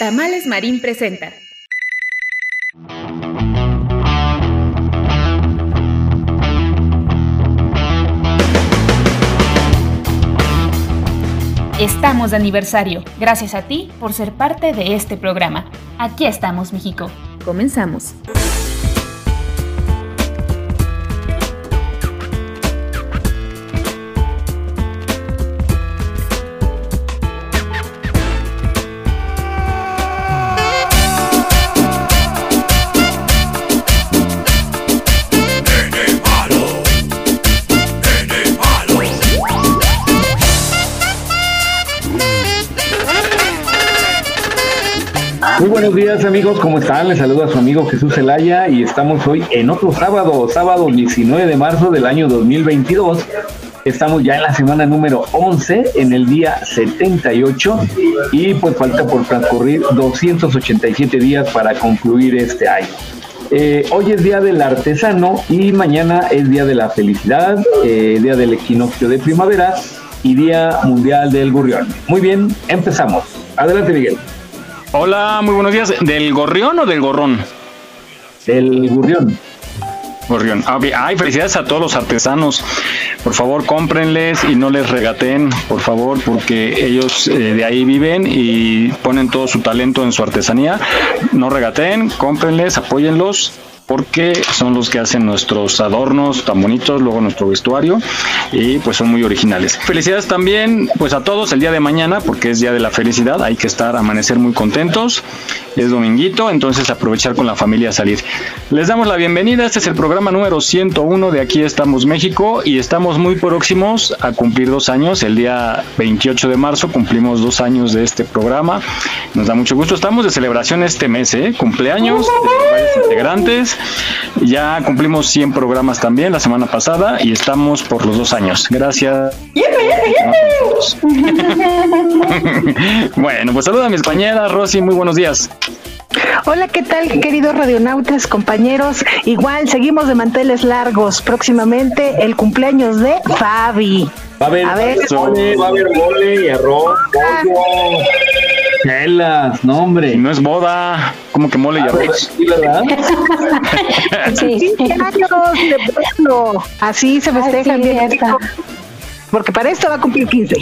Tamales Marín presenta. Estamos de aniversario. Gracias a ti por ser parte de este programa. Aquí estamos, México. Comenzamos. Buenos días amigos, ¿cómo están? Les saluda a su amigo Jesús Zelaya y estamos hoy en otro sábado, sábado 19 de marzo del año 2022. Estamos ya en la semana número 11, en el día 78 y pues falta por transcurrir 287 días para concluir este año. Eh, hoy es día del artesano y mañana es día de la felicidad, eh, día del equinoccio de primavera y día mundial del gorrión. Muy bien, empezamos. Adelante Miguel. Hola, muy buenos días. ¿Del gorrión o del gorrón? Del gorrión. Gorrión. Ah, Ay, felicidades a todos los artesanos. Por favor, cómprenles y no les regaten, por favor, porque ellos eh, de ahí viven y ponen todo su talento en su artesanía. No regaten, cómprenles, apóyenlos porque son los que hacen nuestros adornos tan bonitos, luego nuestro vestuario y pues son muy originales. Felicidades también pues a todos el día de mañana porque es día de la felicidad, hay que estar amanecer muy contentos. Es dominguito, entonces aprovechar con la familia a salir. Les damos la bienvenida, este es el programa número 101 de Aquí estamos México y estamos muy próximos a cumplir dos años, el día 28 de marzo cumplimos dos años de este programa. Nos da mucho gusto, estamos de celebración este mes, ¿eh? cumpleaños de integrantes ya cumplimos 100 programas también la semana pasada y estamos por los dos años. Gracias. bueno, pues saluda a mi compañera Rosy, muy buenos días. Hola, ¿qué tal, queridos radionautas, compañeros? Igual, seguimos de manteles largos. Próximamente el cumpleaños de Fabi. Va a haber, A ver. mole, va a haber mole y arroz, pollo, chelas, no hombre. Y no es boda, como que mole y arroz. Sí, ¿verdad? Sí. años de pueblo. Así se festeja sí, bien. Porque para esto va a cumplir 15.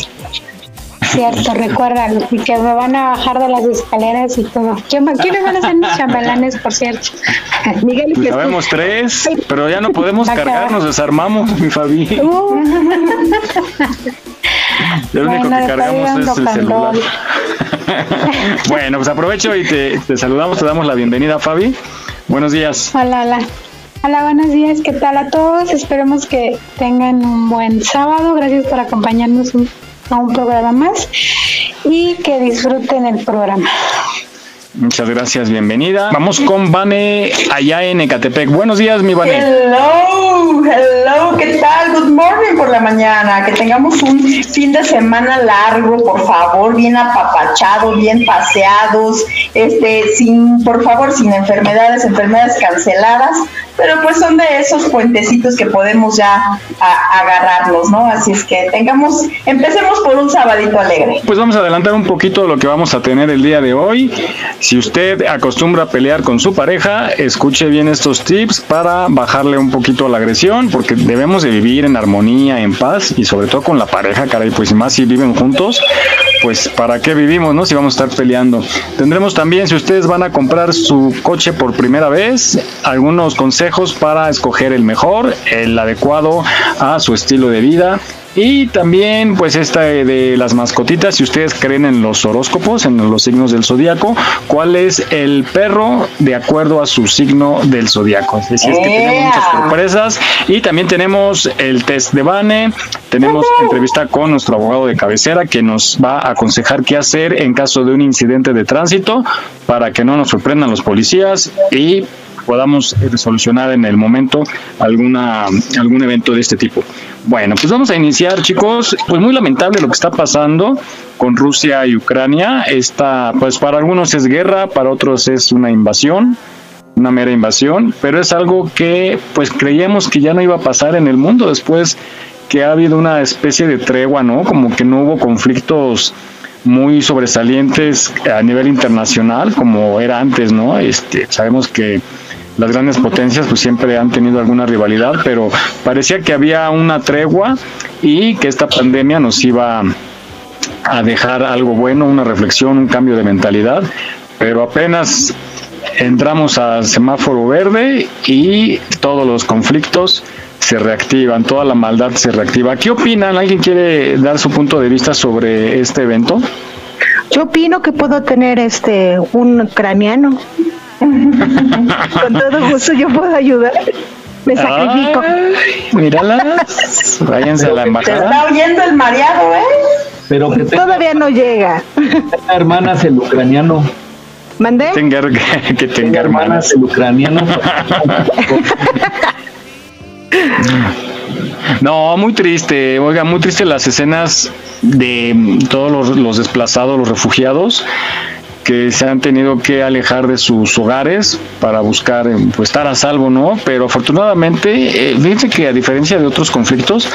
Cierto, recuerdan y que me van a bajar de las escaleras y todo. ¿Quién va- ¿Quiénes van a ser mis chambelanes, por cierto? Miguel y Pues Jesús. sabemos tres, pero ya no podemos cargar, nos desarmamos, mi Fabi. Uh, Lo único bueno, que de cargamos es el celular. bueno, pues aprovecho y te, te saludamos, te damos la bienvenida, Fabi. Buenos días. Hola, hola. Hola, buenos días. ¿Qué tal a todos? Esperemos que tengan un buen sábado. Gracias por acompañarnos un- a un programa más y que disfruten el programa. Muchas gracias, bienvenida. Vamos con Vane allá en Ecatepec. Buenos días, mi Vane. Hello, hello, ¿qué tal? Good morning por la mañana. Que tengamos un fin de semana largo, por favor, bien apapachado, bien paseados, este, sin, por favor, sin enfermedades, enfermedades canceladas, pero pues son de esos puentecitos que podemos ya a- agarrarnos, ¿no? Así es que tengamos, empecemos por un sabadito alegre. Pues vamos a adelantar un poquito lo que vamos a tener el día de hoy. Si usted acostumbra a pelear con su pareja, escuche bien estos tips para bajarle un poquito a la agresión, porque debemos de vivir en armonía, en paz y sobre todo con la pareja, caray, pues más si viven juntos, pues para qué vivimos, ¿no? Si vamos a estar peleando. Tendremos también, si ustedes van a comprar su coche por primera vez, algunos consejos para escoger el mejor, el adecuado a su estilo de vida Y también, pues, esta de las mascotitas, si ustedes creen en los horóscopos, en los signos del zodiaco, ¿cuál es el perro de acuerdo a su signo del zodiaco? Es decir, es que tenemos muchas sorpresas. Y también tenemos el test de Bane, tenemos entrevista con nuestro abogado de cabecera que nos va a aconsejar qué hacer en caso de un incidente de tránsito para que no nos sorprendan los policías y podamos solucionar en el momento alguna algún evento de este tipo. Bueno, pues vamos a iniciar, chicos. Pues muy lamentable lo que está pasando con Rusia y Ucrania. Esta, pues para algunos es guerra, para otros es una invasión, una mera invasión, pero es algo que pues creíamos que ya no iba a pasar en el mundo después que ha habido una especie de tregua, ¿no? Como que no hubo conflictos muy sobresalientes a nivel internacional como era antes, ¿no? Este, sabemos que las grandes potencias pues siempre han tenido alguna rivalidad, pero parecía que había una tregua y que esta pandemia nos iba a dejar algo bueno, una reflexión, un cambio de mentalidad, pero apenas entramos al semáforo verde y todos los conflictos se reactivan, toda la maldad se reactiva. ¿Qué opinan? ¿Alguien quiere dar su punto de vista sobre este evento? Yo opino que puedo tener este un ucraniano Con todo gusto yo puedo ayudar. Me sacrifico. míralas. Váyanse a la embajada. Te está oyendo el mareado, ¿eh? Pero que Todavía no llega. hermanas el ucraniano. ¿Mandé? que tenga hermanas el ucraniano. No, muy triste, oiga, muy triste las escenas de todos los, los desplazados, los refugiados que se han tenido que alejar de sus hogares para buscar eh, pues, estar a salvo, ¿no? Pero afortunadamente, eh, fíjense que a diferencia de otros conflictos,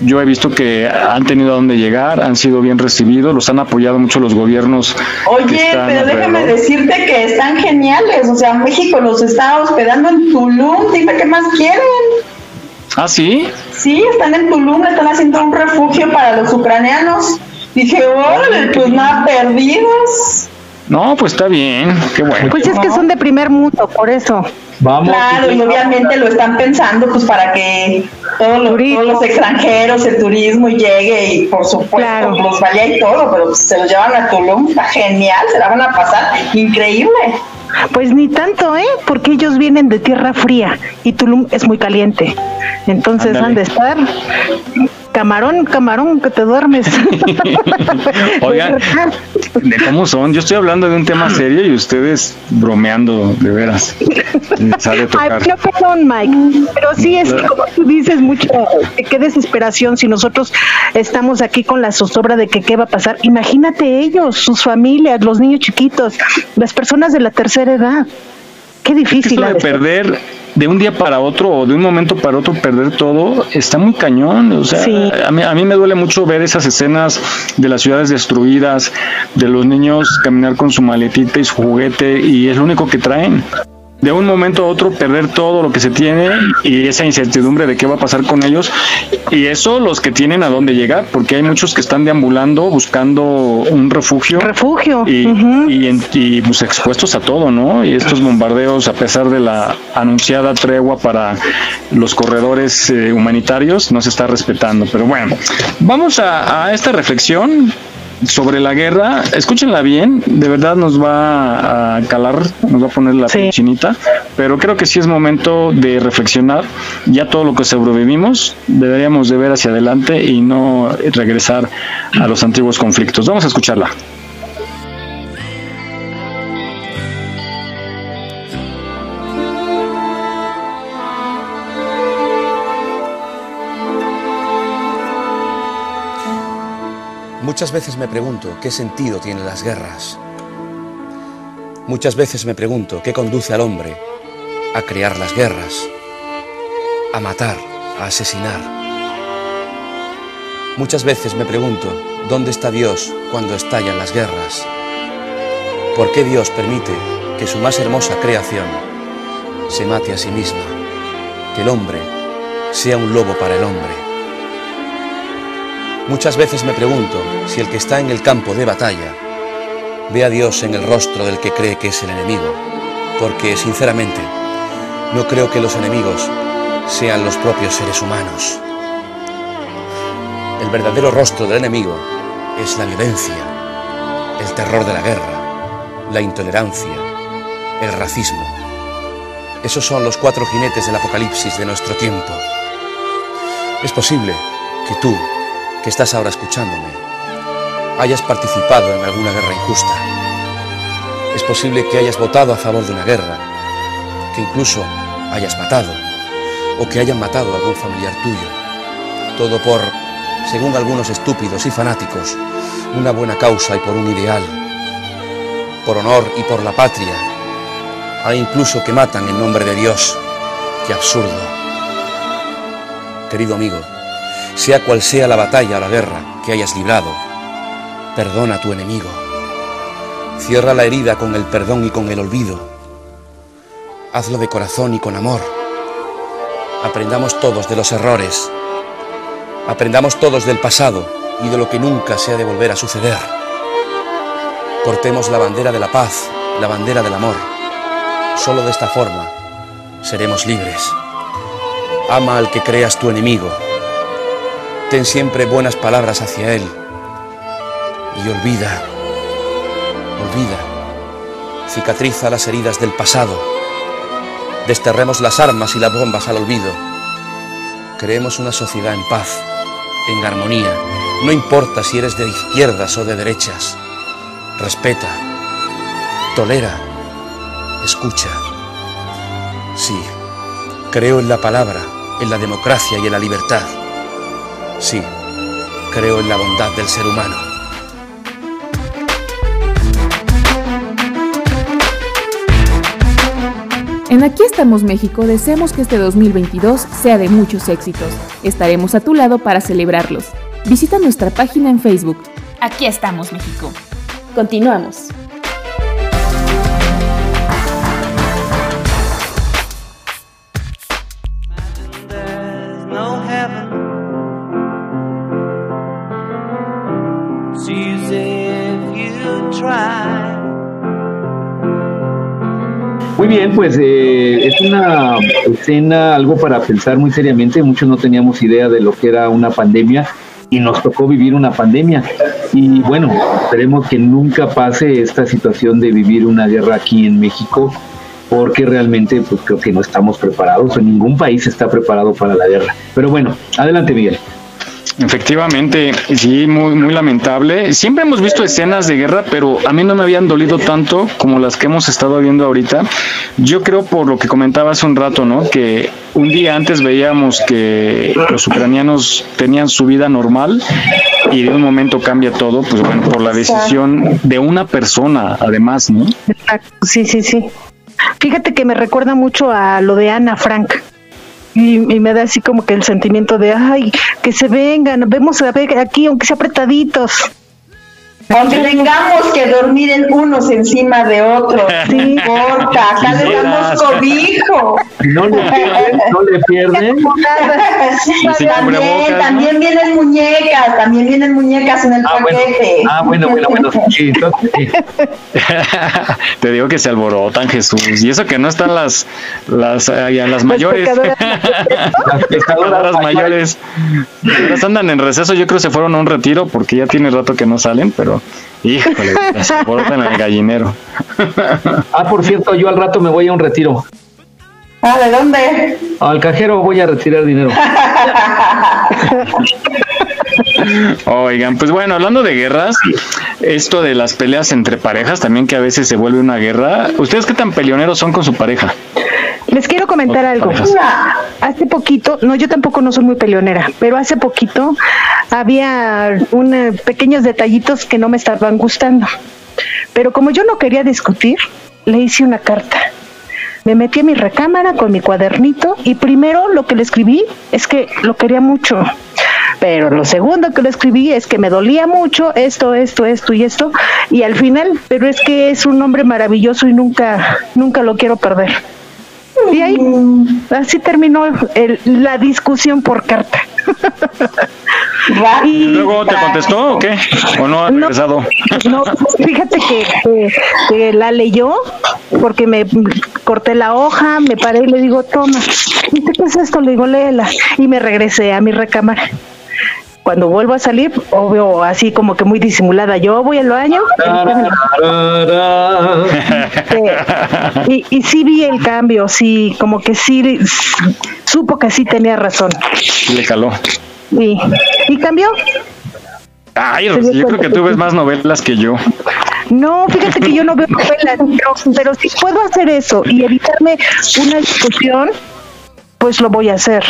yo he visto que han tenido a dónde llegar, han sido bien recibidos, los han apoyado mucho los gobiernos. Oye, pero déjame decirte que están geniales, o sea, México los está hospedando en Tulum, dime qué más quieren. ¿Ah, sí? Sí, están en Tulum, están haciendo un refugio para los ucranianos. Dije, órale, pues nada, perdidos. No, pues está bien, qué bueno. Pues es que son de primer mundo, por eso. Vamos. Claro, y obviamente lo están pensando pues para que todos los, extranjeros, el turismo llegue y por supuesto los vaya y todo, pero pues, se los llevan a Tulum, está genial, se la van a pasar increíble. Pues ni tanto, ¿eh? Porque ellos vienen de tierra fría y Tulum es muy caliente. Entonces han de estar camarón, camarón, que te duermes. Oigan, ¿de cómo son? Yo estoy hablando de un tema serio y ustedes bromeando, de veras. Ay, no, perdón, Mike, pero sí es como tú dices mucho, qué desesperación si nosotros estamos aquí con la zozobra de que qué va a pasar. Imagínate ellos, sus familias, los niños chiquitos, las personas de la tercera edad. Qué difícil. Esto de perder de un día para otro o de un momento para otro perder todo está muy cañón. O sea, a, mí, a mí me duele mucho ver esas escenas de las ciudades destruidas, de los niños caminar con su maletita y su juguete y es lo único que traen de un momento a otro perder todo lo que se tiene y esa incertidumbre de qué va a pasar con ellos. Y eso los que tienen a dónde llegar, porque hay muchos que están deambulando buscando un refugio. Refugio. Y, y, pues, expuestos a todo, ¿no? Y estos bombardeos, a pesar de la anunciada tregua para los corredores eh, humanitarios, no se está respetando. Pero bueno, vamos a, a esta reflexión sobre la guerra, escúchenla bien, de verdad nos va a calar, nos va a poner la chinita, pero creo que sí es momento de reflexionar, ya todo lo que sobrevivimos, deberíamos de ver hacia adelante y no regresar a los antiguos conflictos. Vamos a escucharla. Muchas veces me pregunto qué sentido tienen las guerras. Muchas veces me pregunto qué conduce al hombre a crear las guerras, a matar, a asesinar. Muchas veces me pregunto dónde está Dios cuando estallan las guerras. ¿Por qué Dios permite que su más hermosa creación se mate a sí misma? Que el hombre sea un lobo para el hombre. Muchas veces me pregunto si el que está en el campo de batalla ve a Dios en el rostro del que cree que es el enemigo, porque sinceramente no creo que los enemigos sean los propios seres humanos. El verdadero rostro del enemigo es la violencia, el terror de la guerra, la intolerancia, el racismo. Esos son los cuatro jinetes del apocalipsis de nuestro tiempo. Es posible que tú, que estás ahora escuchándome, hayas participado en alguna guerra injusta. Es posible que hayas votado a favor de una guerra, que incluso hayas matado, o que hayan matado a algún familiar tuyo. Todo por, según algunos estúpidos y fanáticos, una buena causa y por un ideal, por honor y por la patria. Hay incluso que matan en nombre de Dios. ¡Qué absurdo! Querido amigo, sea cual sea la batalla o la guerra que hayas librado, perdona a tu enemigo. Cierra la herida con el perdón y con el olvido. Hazlo de corazón y con amor. Aprendamos todos de los errores. Aprendamos todos del pasado y de lo que nunca se ha de volver a suceder. Portemos la bandera de la paz, la bandera del amor. Solo de esta forma seremos libres. Ama al que creas tu enemigo. Ten siempre buenas palabras hacia él. Y olvida, olvida, cicatriza las heridas del pasado. Desterremos las armas y las bombas al olvido. Creemos una sociedad en paz, en armonía. No importa si eres de izquierdas o de derechas. Respeta, tolera, escucha. Sí, creo en la palabra, en la democracia y en la libertad. Sí, creo en la bondad del ser humano. En Aquí estamos México deseamos que este 2022 sea de muchos éxitos. Estaremos a tu lado para celebrarlos. Visita nuestra página en Facebook. Aquí estamos México. Continuamos. Bien, pues eh, es una escena, algo para pensar muy seriamente. Muchos no teníamos idea de lo que era una pandemia y nos tocó vivir una pandemia. Y bueno, esperemos que nunca pase esta situación de vivir una guerra aquí en México, porque realmente pues creo que no estamos preparados, o ningún país está preparado para la guerra. Pero bueno, adelante Miguel. Efectivamente, sí, muy, muy lamentable. Siempre hemos visto escenas de guerra, pero a mí no me habían dolido tanto como las que hemos estado viendo ahorita. Yo creo por lo que comentaba hace un rato, ¿no? Que un día antes veíamos que los ucranianos tenían su vida normal y de un momento cambia todo, pues bueno, por la decisión de una persona, además, ¿no? Sí, sí, sí. Fíjate que me recuerda mucho a lo de Ana Frank. Y, y, me da así como que el sentimiento de, ay, que se vengan, vemos a ver aquí, aunque sea apretaditos. Aunque tengamos que dormir en unos encima de otros, no importa, acá le damos cobijo. No le pierden, no le pierden. también, también vienen muñecas, también vienen muñecas en el ah, paquete. Bueno. Ah, bueno, bueno, bueno. Sí, entonces, sí. Te digo que se alborotan, Jesús. Y eso que no están las las, las mayores. las pescadoras mayores. Las andan en receso, yo creo que se fueron a un retiro porque ya tiene rato que no salen, pero híjole, se alborotan el gallinero. ah, por cierto, yo al rato me voy a un retiro. Ah, ¿de dónde? Al cajero voy a retirar dinero. Oigan, pues bueno, hablando de guerras, esto de las peleas entre parejas también que a veces se vuelve una guerra. ¿Ustedes qué tan peleoneros son con su pareja? Les quiero comentar algo. Hace poquito, no, yo tampoco no soy muy peleonera, pero hace poquito había un, pequeños detallitos que no me estaban gustando. Pero como yo no quería discutir, le hice una carta. Me metí a mi recámara con mi cuadernito y primero lo que le escribí es que lo quería mucho. Pero lo segundo que le escribí es que me dolía mucho esto, esto, esto y esto. Y al final, pero es que es un hombre maravilloso y nunca, nunca lo quiero perder. Y ahí, así terminó el, la discusión por carta. ¿Y luego te contestó o qué? ¿O no ha regresado? No, fíjate que, que, que, la leyó porque me corté la hoja, me paré y le digo, toma. ¿Y qué es esto? Le digo, léela. Y me regresé a mi recámara. Cuando vuelvo a salir, obvio, así como que muy disimulada, yo voy al baño. y, y sí vi el cambio, sí, como que sí, supo que sí tenía razón. Le caló. Sí. ¿Y cambió? Ay, yo creo que tú ves más novelas que yo. No, fíjate que yo no veo novelas, pero si puedo hacer eso y evitarme una discusión, pues lo voy a hacer.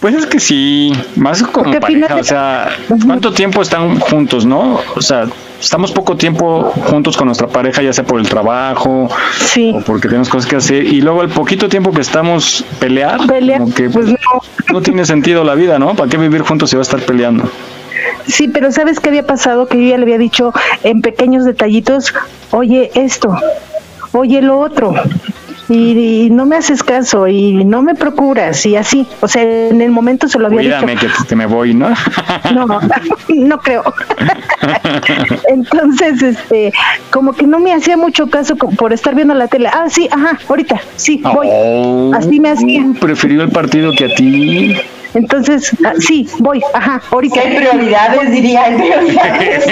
Pues es que sí, más como pareja, o sea, ¿cuánto tiempo están juntos, no? O sea, estamos poco tiempo juntos con nuestra pareja, ya sea por el trabajo o porque tenemos cosas que hacer, y luego el poquito tiempo que estamos pelear, como que pues no. no tiene sentido la vida, ¿no? ¿Para qué vivir juntos si va a estar peleando? Sí, pero ¿sabes qué había pasado? Que yo ya le había dicho en pequeños detallitos, oye esto, oye lo otro, y, no me haces caso y no me procuras y así. O sea, en el momento se lo había Cuídame dicho. que, me voy, ¿no? No, no creo. Entonces, este, como que no me hacía mucho caso por estar viendo la tele. Ah, sí, ajá, ahorita, sí, voy. Oh, así me hacía. Prefirió el partido que a ti. Entonces, ah, sí, voy, ajá, ahorita. hay prioridades, diría, hay prioridades.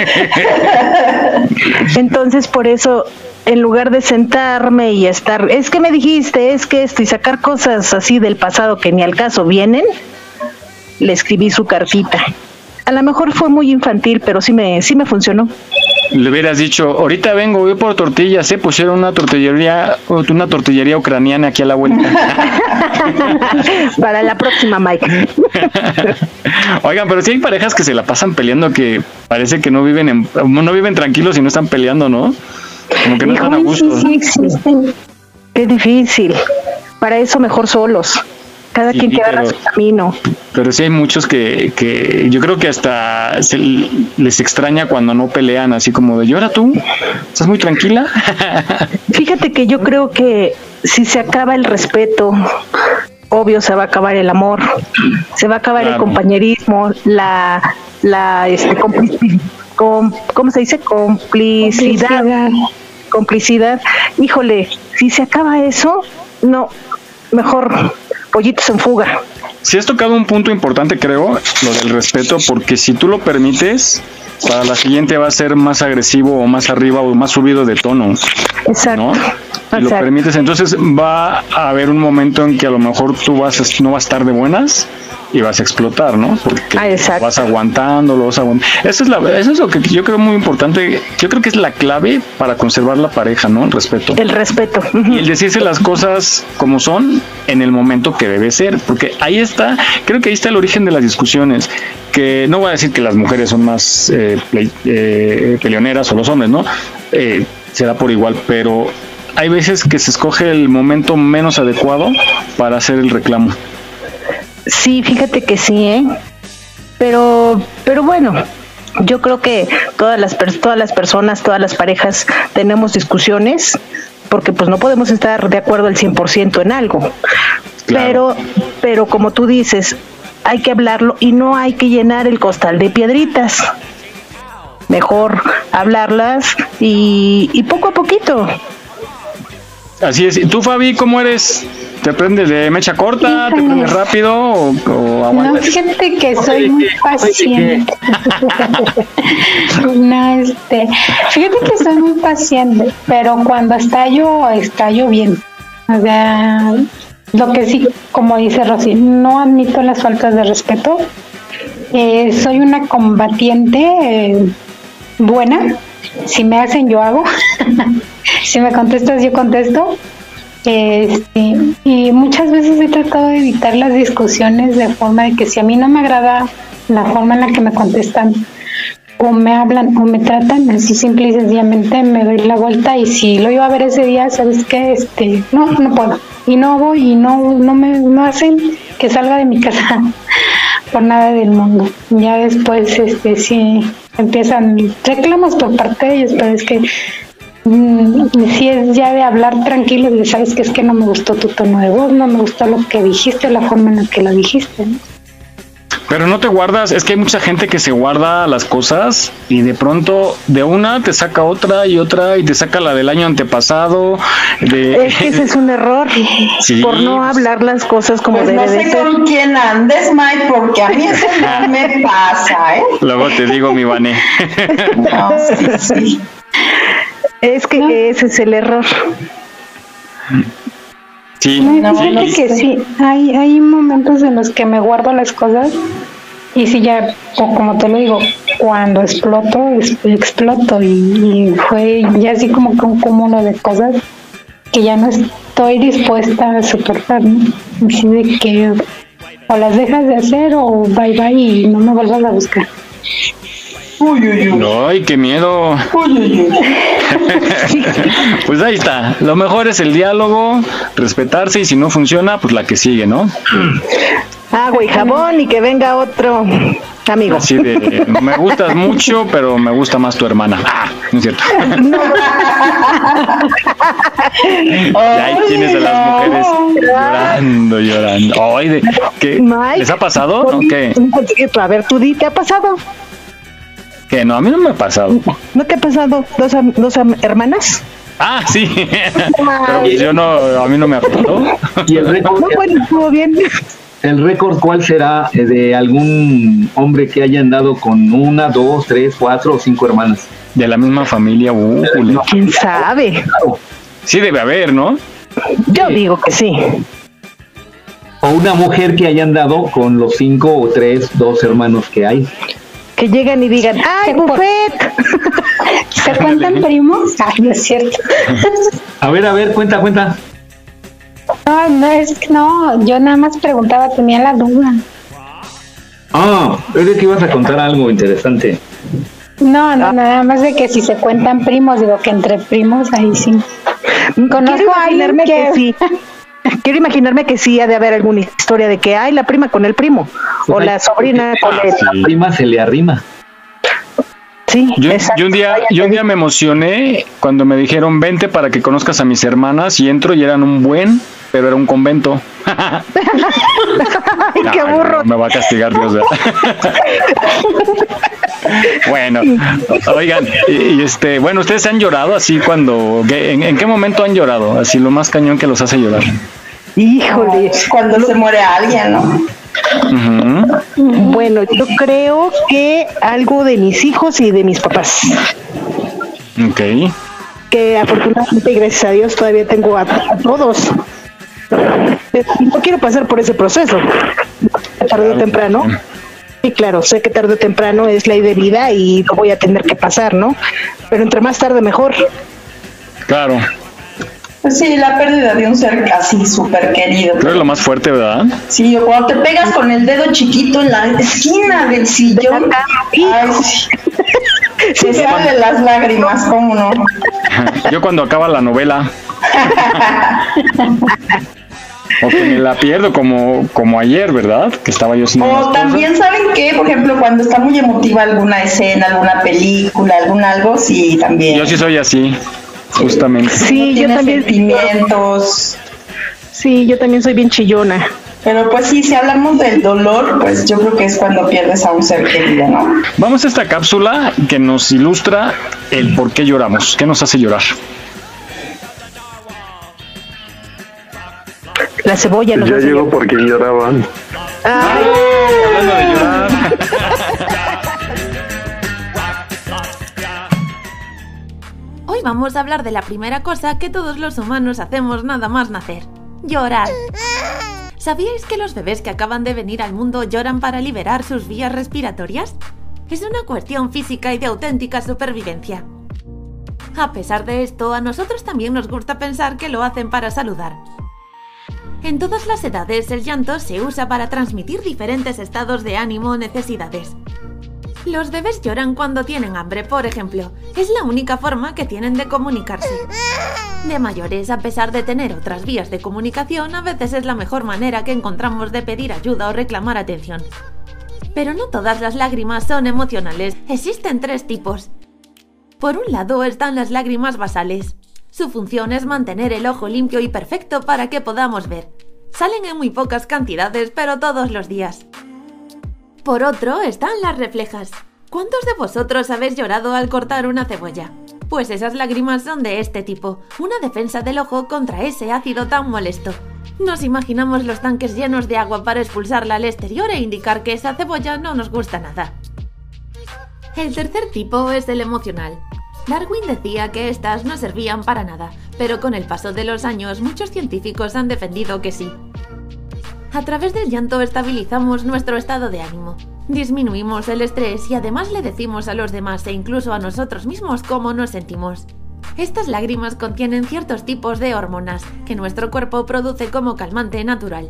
Entonces, por eso en lugar de sentarme y estar, es que me dijiste, es que esto, y sacar cosas así del pasado que ni al caso vienen, le escribí su cartita. A lo mejor fue muy infantil, pero sí me, sí me funcionó. Le hubieras dicho, ahorita vengo, voy por tortillas, se pusieron una tortillería, una tortillería ucraniana aquí a la vuelta. Para la próxima, Mike. Oigan, pero si hay parejas que se la pasan peleando que parece que no viven en, no viven tranquilos y no están peleando, ¿no? Como que no están a gusto. Sí, existen. Qué difícil. Para eso mejor solos. Cada quien queda su camino. Pero sí hay muchos que, que yo creo que hasta se les extraña cuando no pelean, así como de llora tú, estás muy tranquila. Fíjate que yo creo que si se acaba el respeto, obvio se va a acabar el amor, se va a acabar el compañerismo, la, la este, complicidad, ¿cómo se dice? complicidad complicidad. Híjole, si se acaba eso, no, mejor pollitos en fuga. Si has tocado un punto importante, creo, lo del respeto, porque si tú lo permites, para la siguiente va a ser más agresivo o más arriba o más subido de tono. Exacto. ¿no? lo permites, entonces va a haber un momento en que a lo mejor tú vas no vas a estar de buenas y vas a explotar, ¿no? Porque ah, vas aguantando, lo vas aguantando. Eso es, la, eso es lo que yo creo muy importante. Yo creo que es la clave para conservar la pareja, ¿no? El respeto. El respeto. Y el decirse las cosas como son en el momento que debe ser. Porque ahí está, creo que ahí está el origen de las discusiones. Que no voy a decir que las mujeres son más eh, eh, peleoneras o los hombres, ¿no? Eh, será por igual, pero hay veces que se escoge el momento menos adecuado para hacer el reclamo. Sí, fíjate que sí, ¿eh? Pero, pero bueno, yo creo que todas las, todas las personas, todas las parejas tenemos discusiones porque pues no podemos estar de acuerdo al 100% en algo. Pero, pero como tú dices, hay que hablarlo y no hay que llenar el costal de piedritas. Mejor hablarlas y, y poco a poquito. Así es. ¿Y tú, Fabi, cómo eres? ¿Te prendes de mecha corta? ¿Te prendes rápido o, o No, fíjate que soy muy paciente. no, este, fíjate que soy muy paciente, pero cuando estallo, estallo bien. O sea, lo que sí, como dice Rosy, no admito las faltas de respeto. Eh, soy una combatiente eh, buena. Si me hacen, yo hago. si me contestas, yo contesto. Este, y muchas veces he tratado de evitar las discusiones de forma de que si a mí no me agrada la forma en la que me contestan o me hablan o me tratan, así simple y sencillamente me doy la vuelta y si lo iba a ver ese día, sabes que este, no, no puedo y no voy y no, no me no hacen que salga de mi casa por nada del mundo. Ya después, este, sí empiezan reclamos por parte de ellos, pero es que Mm, si es ya de hablar tranquilo, y sabes que es que no me gustó tu tono de voz, no me gustó lo que dijiste, la forma en la que lo dijiste. Pero no te guardas, es que hay mucha gente que se guarda las cosas y de pronto de una te saca otra y otra y te saca la del año antepasado. De... Es que ese es un error por no hablar las cosas como pues debe no sé con quién andes, Mike, porque a mí eso no me pasa, ¿eh? Luego te digo, mi Vané. no, sí, Es que ese es el error. Sí, no, sí. que sí, hay, hay momentos en los que me guardo las cosas y si ya, como te lo digo, cuando exploto, exploto y, fue ya así como que un cúmulo de cosas que ya no estoy dispuesta a soportar, ¿no? Así de que o las dejas de hacer o bye bye y no me vuelvas a buscar. Uy, uy, uy. Ay, qué miedo. Uy, uy, uy. pues ahí está. Lo mejor es el diálogo, respetarse y si no funciona, pues la que sigue, ¿no? Agua y jabón y que venga otro amigo. Así de, me gustas mucho, pero me gusta más tu hermana. Ah, no es cierto. y ahí tienes a las mujeres llorando, llorando. Ay, de, ¿qué? ¿Les ha pasado? ¿O qué? A ver, tú di, ¿te ha pasado? Que no, a mí no me ha pasado. ¿No te ha pasado dos, dos hermanas? Ah, sí. Pero yo no, a mí no me ha pasado. ¿Y el récord? No, bueno, estuvo bien. ¿El récord cuál será de algún hombre que haya andado con una, dos, tres, cuatro o cinco hermanas? De la misma familia, uh, ¿Quién sabe? Sí debe haber, ¿no? Yo digo que sí. O una mujer que haya andado con los cinco o tres, dos hermanos que hay que lleguen y digan, ¡ay, buffet! ¿Se cuentan primos? Ay, no es cierto. a ver, a ver, cuenta, cuenta. No, no, es que no, yo nada más preguntaba, tenía la duda. Ah, es que ibas a contar algo interesante. No, no, nada más de que si se cuentan primos, digo que entre primos ahí sí. Conozco a alguien que... que sí. Quiero imaginarme que sí ha de haber alguna historia de que hay la prima con el primo o la sobrina con el... La prima se le arrima. Sí, yo, un día, yo un día me emocioné cuando me dijeron vente para que conozcas a mis hermanas y entro y eran un buen, pero era un convento. ¡Qué burro! me va a castigar Dios. bueno, oigan, y, este, bueno, ustedes han llorado así cuando, en, en, qué momento han llorado? Así lo más cañón que los hace llorar. Híjole, cuando se muere alguien, ¿no? Bueno, yo creo que algo de mis hijos y de mis papás. Ok. Que afortunadamente, gracias a Dios, todavía tengo a, todos. No quiero pasar por ese proceso, tarde o temprano. Sí, claro, sé que tarde o temprano es ley de vida y lo voy a tener que pasar, ¿no? Pero entre más tarde mejor. Claro. Pues sí, la pérdida de un ser así súper querido. Creo que es lo más fuerte, ¿verdad? Sí, cuando te pegas con el dedo chiquito en la esquina del sillón, ay, se salen las lágrimas, ¿cómo no? Yo cuando acaba la novela. o que me la pierdo como, como ayer, ¿verdad? Que estaba yo sin O también saben que, por ejemplo, cuando está muy emotiva alguna escena, alguna película, algún algo, sí, también. Yo sí soy así. Justamente. Sí, yo también. Sentimientos. Sí, yo también soy bien chillona. Pero pues sí, si hablamos del dolor, pues yo creo que es cuando pierdes a un ser querido, ¿no? Vamos a esta cápsula que nos ilustra el por qué lloramos, qué nos hace llorar. La cebolla nos Ya llegó porque lloraban. Ay, hablando vamos a hablar de la primera cosa que todos los humanos hacemos nada más nacer. Llorar. ¿Sabíais que los bebés que acaban de venir al mundo lloran para liberar sus vías respiratorias? Es una cuestión física y de auténtica supervivencia. A pesar de esto, a nosotros también nos gusta pensar que lo hacen para saludar. En todas las edades, el llanto se usa para transmitir diferentes estados de ánimo o necesidades. Los bebés lloran cuando tienen hambre, por ejemplo. Es la única forma que tienen de comunicarse. De mayores, a pesar de tener otras vías de comunicación, a veces es la mejor manera que encontramos de pedir ayuda o reclamar atención. Pero no todas las lágrimas son emocionales. Existen tres tipos. Por un lado están las lágrimas basales. Su función es mantener el ojo limpio y perfecto para que podamos ver. Salen en muy pocas cantidades, pero todos los días. Por otro están las reflejas. ¿Cuántos de vosotros habéis llorado al cortar una cebolla? Pues esas lágrimas son de este tipo, una defensa del ojo contra ese ácido tan molesto. Nos imaginamos los tanques llenos de agua para expulsarla al exterior e indicar que esa cebolla no nos gusta nada. El tercer tipo es el emocional. Darwin decía que estas no servían para nada, pero con el paso de los años muchos científicos han defendido que sí. A través del llanto estabilizamos nuestro estado de ánimo, disminuimos el estrés y además le decimos a los demás e incluso a nosotros mismos cómo nos sentimos. Estas lágrimas contienen ciertos tipos de hormonas que nuestro cuerpo produce como calmante natural.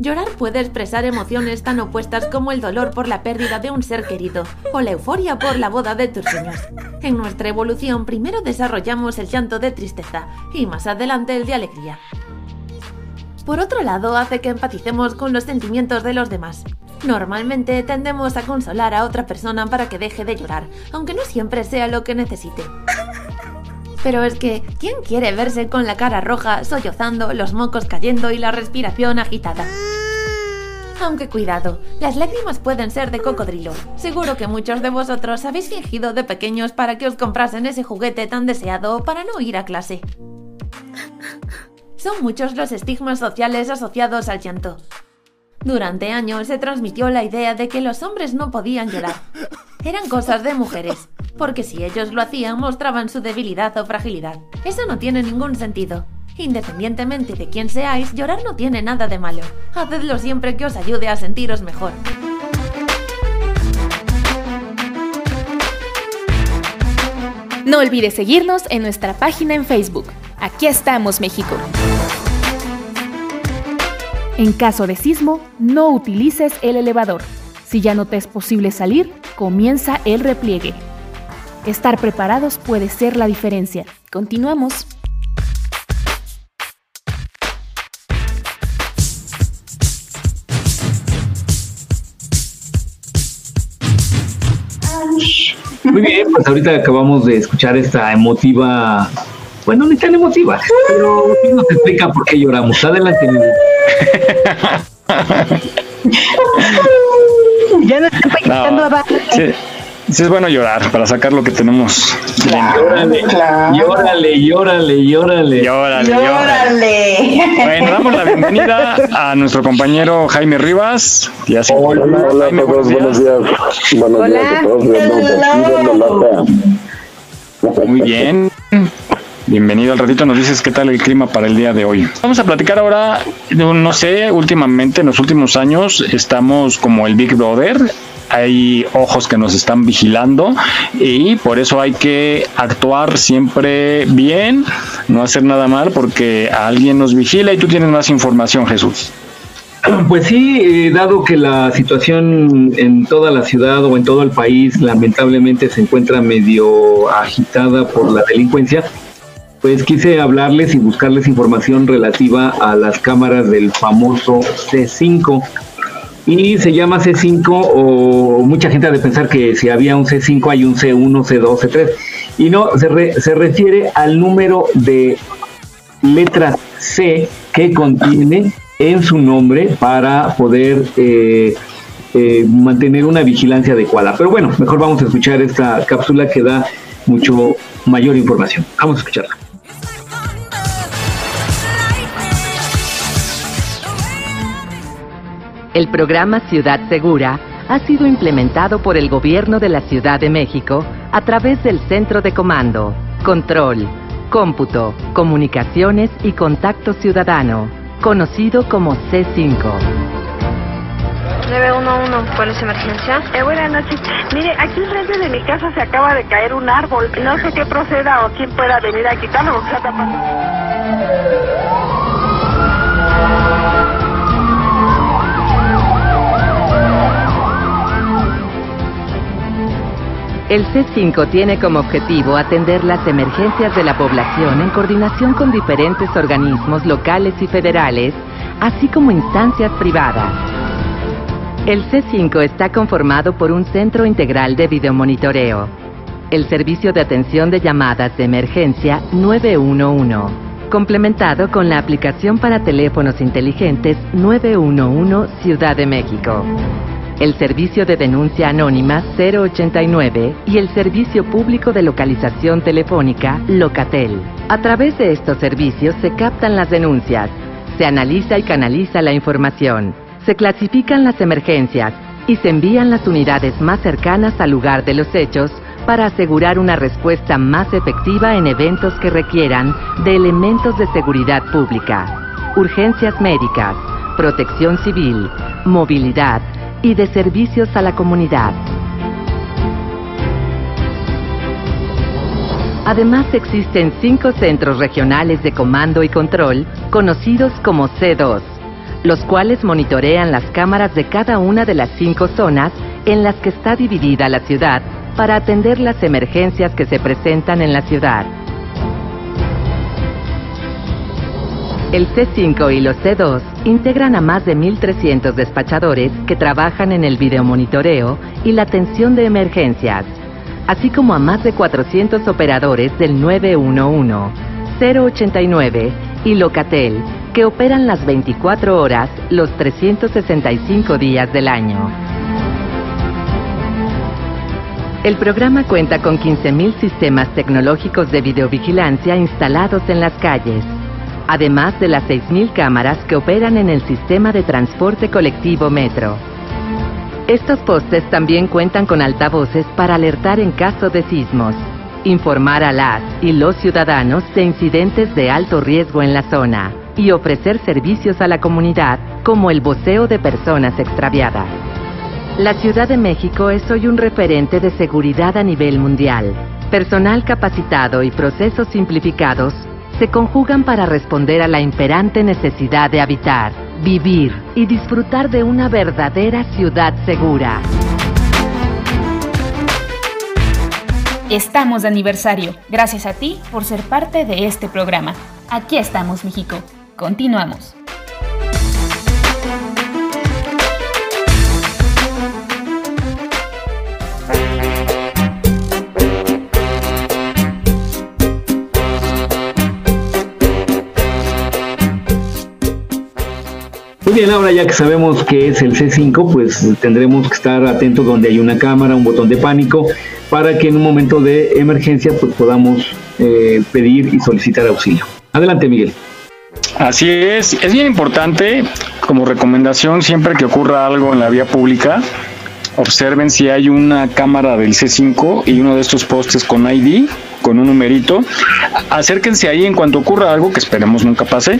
Llorar puede expresar emociones tan opuestas como el dolor por la pérdida de un ser querido o la euforia por la boda de tus sueños. En nuestra evolución primero desarrollamos el llanto de tristeza y más adelante el de alegría. Por otro lado, hace que empaticemos con los sentimientos de los demás. Normalmente tendemos a consolar a otra persona para que deje de llorar, aunque no siempre sea lo que necesite. Pero es que, ¿quién quiere verse con la cara roja, sollozando, los mocos cayendo y la respiración agitada? Aunque cuidado, las lágrimas pueden ser de cocodrilo. Seguro que muchos de vosotros habéis fingido de pequeños para que os comprasen ese juguete tan deseado para no ir a clase. Son muchos los estigmas sociales asociados al llanto. Durante años se transmitió la idea de que los hombres no podían llorar. Eran cosas de mujeres, porque si ellos lo hacían mostraban su debilidad o fragilidad. Eso no tiene ningún sentido. Independientemente de quién seáis, llorar no tiene nada de malo. Hacedlo siempre que os ayude a sentiros mejor. No olvides seguirnos en nuestra página en Facebook. Aquí estamos, México. En caso de sismo, no utilices el elevador. Si ya no te es posible salir, comienza el repliegue. Estar preparados puede ser la diferencia. Continuamos. Muy bien, pues ahorita acabamos de escuchar esta emotiva, bueno, ni tan emotiva, pero nos explica por qué lloramos. Adelante, ya nos están no, abajo. Sí. Sí, es bueno llorar para sacar lo que tenemos. llórale, llórale, llórale, llórale. Llórale, llórale. Bueno, damos la bienvenida a nuestro compañero Jaime Rivas. hola, hola, Jaime, buenos, días. Buenos días a todos. Muy bien. Bienvenido al ratito, nos dices qué tal el clima para el día de hoy. Vamos a platicar ahora, no sé, últimamente, en los últimos años, estamos como el Big Brother, hay ojos que nos están vigilando y por eso hay que actuar siempre bien, no hacer nada mal porque alguien nos vigila y tú tienes más información, Jesús. Pues sí, eh, dado que la situación en toda la ciudad o en todo el país lamentablemente se encuentra medio agitada por la delincuencia, pues quise hablarles y buscarles información relativa a las cámaras del famoso C5 y se llama C5 o mucha gente ha de pensar que si había un C5 hay un C1, C2, C3 y no, se, se refiere al número de letras C que contiene en su nombre para poder eh, eh, mantener una vigilancia adecuada. Pero bueno, mejor vamos a escuchar esta cápsula que da mucho mayor información. Vamos a escucharla. El programa Ciudad Segura ha sido implementado por el Gobierno de la Ciudad de México a través del Centro de Comando, Control, Cómputo, Comunicaciones y Contacto Ciudadano, conocido como C5. 911, ¿cuál es emergencia? Eh, buenas noches. Mire, aquí frente de mi casa se acaba de caer un árbol. No sé qué proceda o quién pueda venir a quitarlo. El C5 tiene como objetivo atender las emergencias de la población en coordinación con diferentes organismos locales y federales, así como instancias privadas. El C5 está conformado por un centro integral de videomonitoreo, el Servicio de Atención de Llamadas de Emergencia 911, complementado con la aplicación para teléfonos inteligentes 911 Ciudad de México. El Servicio de Denuncia Anónima 089 y el Servicio Público de Localización Telefónica Locatel. A través de estos servicios se captan las denuncias, se analiza y canaliza la información, se clasifican las emergencias y se envían las unidades más cercanas al lugar de los hechos para asegurar una respuesta más efectiva en eventos que requieran de elementos de seguridad pública, urgencias médicas, protección civil, movilidad y de servicios a la comunidad. Además existen cinco centros regionales de comando y control, conocidos como C2, los cuales monitorean las cámaras de cada una de las cinco zonas en las que está dividida la ciudad para atender las emergencias que se presentan en la ciudad. El C5 y los C2 integran a más de 1.300 despachadores que trabajan en el videomonitoreo y la atención de emergencias, así como a más de 400 operadores del 911, 089 y Locatel, que operan las 24 horas los 365 días del año. El programa cuenta con 15.000 sistemas tecnológicos de videovigilancia instalados en las calles, además de las 6.000 cámaras que operan en el sistema de transporte colectivo Metro. Estos postes también cuentan con altavoces para alertar en caso de sismos, informar a las y los ciudadanos de incidentes de alto riesgo en la zona y ofrecer servicios a la comunidad como el voceo de personas extraviadas. La Ciudad de México es hoy un referente de seguridad a nivel mundial. Personal capacitado y procesos simplificados se conjugan para responder a la imperante necesidad de habitar, vivir y disfrutar de una verdadera ciudad segura. Estamos de aniversario. Gracias a ti por ser parte de este programa. Aquí estamos, México. Continuamos. Bien, ahora ya que sabemos que es el C5, pues tendremos que estar atentos donde hay una cámara, un botón de pánico, para que en un momento de emergencia pues podamos eh, pedir y solicitar auxilio. Adelante, Miguel. Así es, es bien importante como recomendación siempre que ocurra algo en la vía pública, observen si hay una cámara del C5 y uno de estos postes con ID, con un numerito. Acérquense ahí en cuanto ocurra algo, que esperemos nunca pase,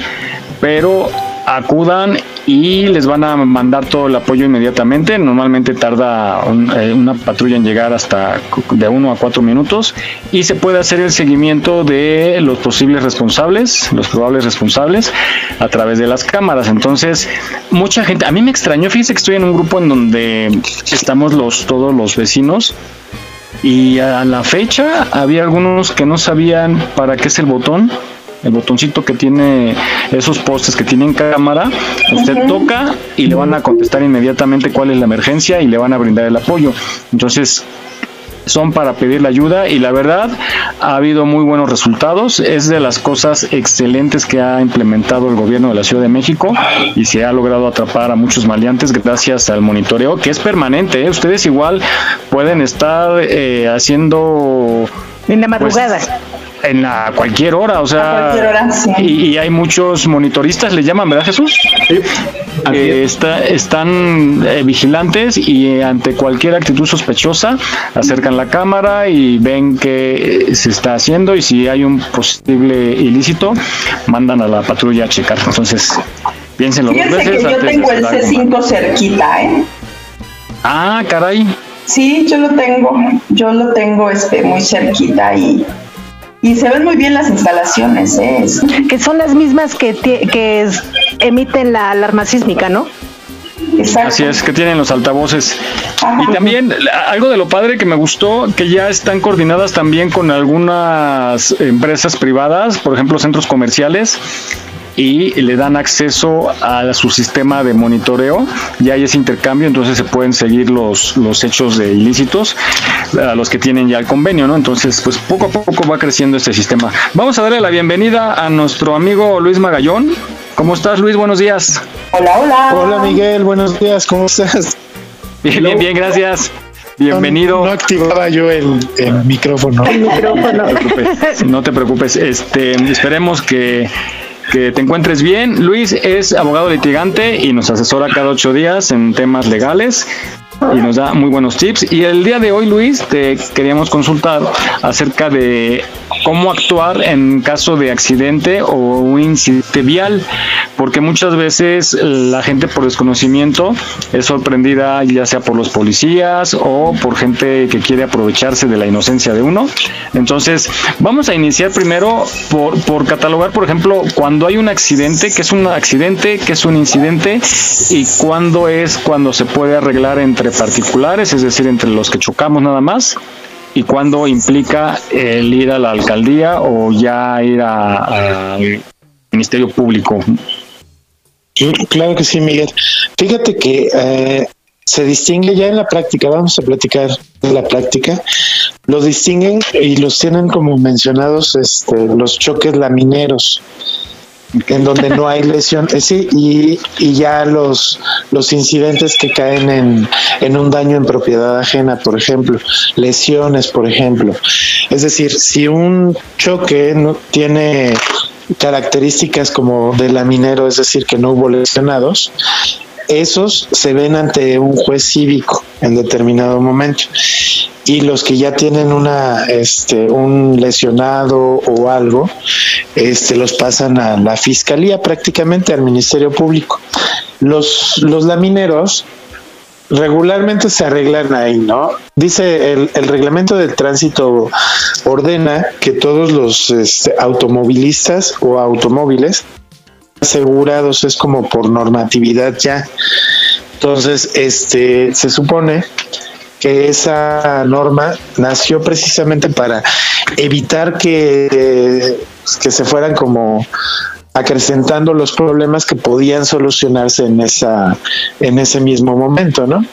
pero acudan y les van a mandar todo el apoyo inmediatamente. Normalmente tarda eh, una patrulla en llegar hasta de uno a cuatro minutos y se puede hacer el seguimiento de los posibles responsables, los probables responsables a través de las cámaras. Entonces, mucha gente, a mí me extrañó, fíjense que estoy en un grupo en donde estamos los todos los vecinos y a la fecha había algunos que no sabían para qué es el botón el botoncito que tiene esos postes que tienen cámara, usted toca y le van a contestar inmediatamente cuál es la emergencia y le van a brindar el apoyo. Entonces, son para pedir la ayuda y la verdad ha habido muy buenos resultados. Es de las cosas excelentes que ha implementado el gobierno de la Ciudad de México y se ha logrado atrapar a muchos maleantes gracias al monitoreo que es permanente. ¿eh? Ustedes igual pueden estar eh, haciendo... En la madrugada. Pues, en la cualquier hora, o sea, y, hay muchos monitoristas, le llaman, ¿verdad Jesús? Sí. está, están eh, vigilantes y ante cualquier actitud sospechosa acercan la cámara y ven qué se está haciendo y si hay un posible ilícito mandan a la patrulla a checar. Entonces, piénsenlo dos veces. que yo tengo el C5 cerquita, ¿eh? Ah, caray. Sí, yo lo tengo, yo lo tengo este muy cerquita y y se ven muy bien las instalaciones, ¿eh? que son las mismas que, que emiten la alarma sísmica, ¿no? Exacto. Así es, que tienen los altavoces. Y también algo de lo padre que me gustó, que ya están coordinadas también con algunas empresas privadas, por ejemplo centros comerciales, y le dan acceso a su sistema de monitoreo. Ya hay ese intercambio, entonces se pueden seguir los, los hechos de ilícitos a los que tienen ya el convenio, ¿no? Entonces, pues poco a poco va creciendo este sistema. Vamos a darle la bienvenida a nuestro amigo Luis Magallón. ¿Cómo estás, Luis? Buenos días. Hola, hola. Hola, Miguel. Buenos días. ¿Cómo estás? Bien, bien, bien, gracias. Bienvenido. No, activaba yo el, micrófono. El micrófono. No te preocupes. Este, esperemos que, que te encuentres bien. Luis es abogado litigante y nos asesora cada ocho días en temas legales y nos da muy buenos tips. Y el día de hoy, Luis, te queríamos consultar acerca de cómo actuar en caso de accidente o un incidente vial, porque muchas veces la gente por desconocimiento es sorprendida ya sea por los policías o por gente que quiere aprovecharse de la inocencia de uno. Entonces, vamos a iniciar primero por, catalogar, por ejemplo, cuando hay un accidente, que es un accidente, que es un incidente y cuándo es cuando se puede arreglar entre particulares, es decir, entre los que chocamos nada más, y cuándo implica el ir a la alcaldía o ya ir al Ministerio Público. Claro que sí, Miguel. Fíjate que eh, se distingue ya en la práctica, vamos a platicar de la práctica, los distinguen y los tienen como mencionados este, los choques lamineros en donde no hay lesión, eh, sí, y, y, ya los, los incidentes que caen en, en un daño en propiedad ajena, por ejemplo, lesiones, por ejemplo. Es decir, si un choque no tiene características como de laminero, es decir, que no hubo lesionados, esos se ven ante un juez cívico en determinado momento y los que ya tienen una este un lesionado o algo este los pasan a la fiscalía prácticamente al ministerio público los los lamineros regularmente se arreglan ahí, ¿no? Dice el, el reglamento del tránsito ordena que todos los este, automovilistas o automóviles asegurados es como por normatividad ya. Entonces, este se supone que esa norma nació precisamente para evitar que, que se fueran como acrecentando los problemas que podían solucionarse en esa en ese mismo momento, ¿no?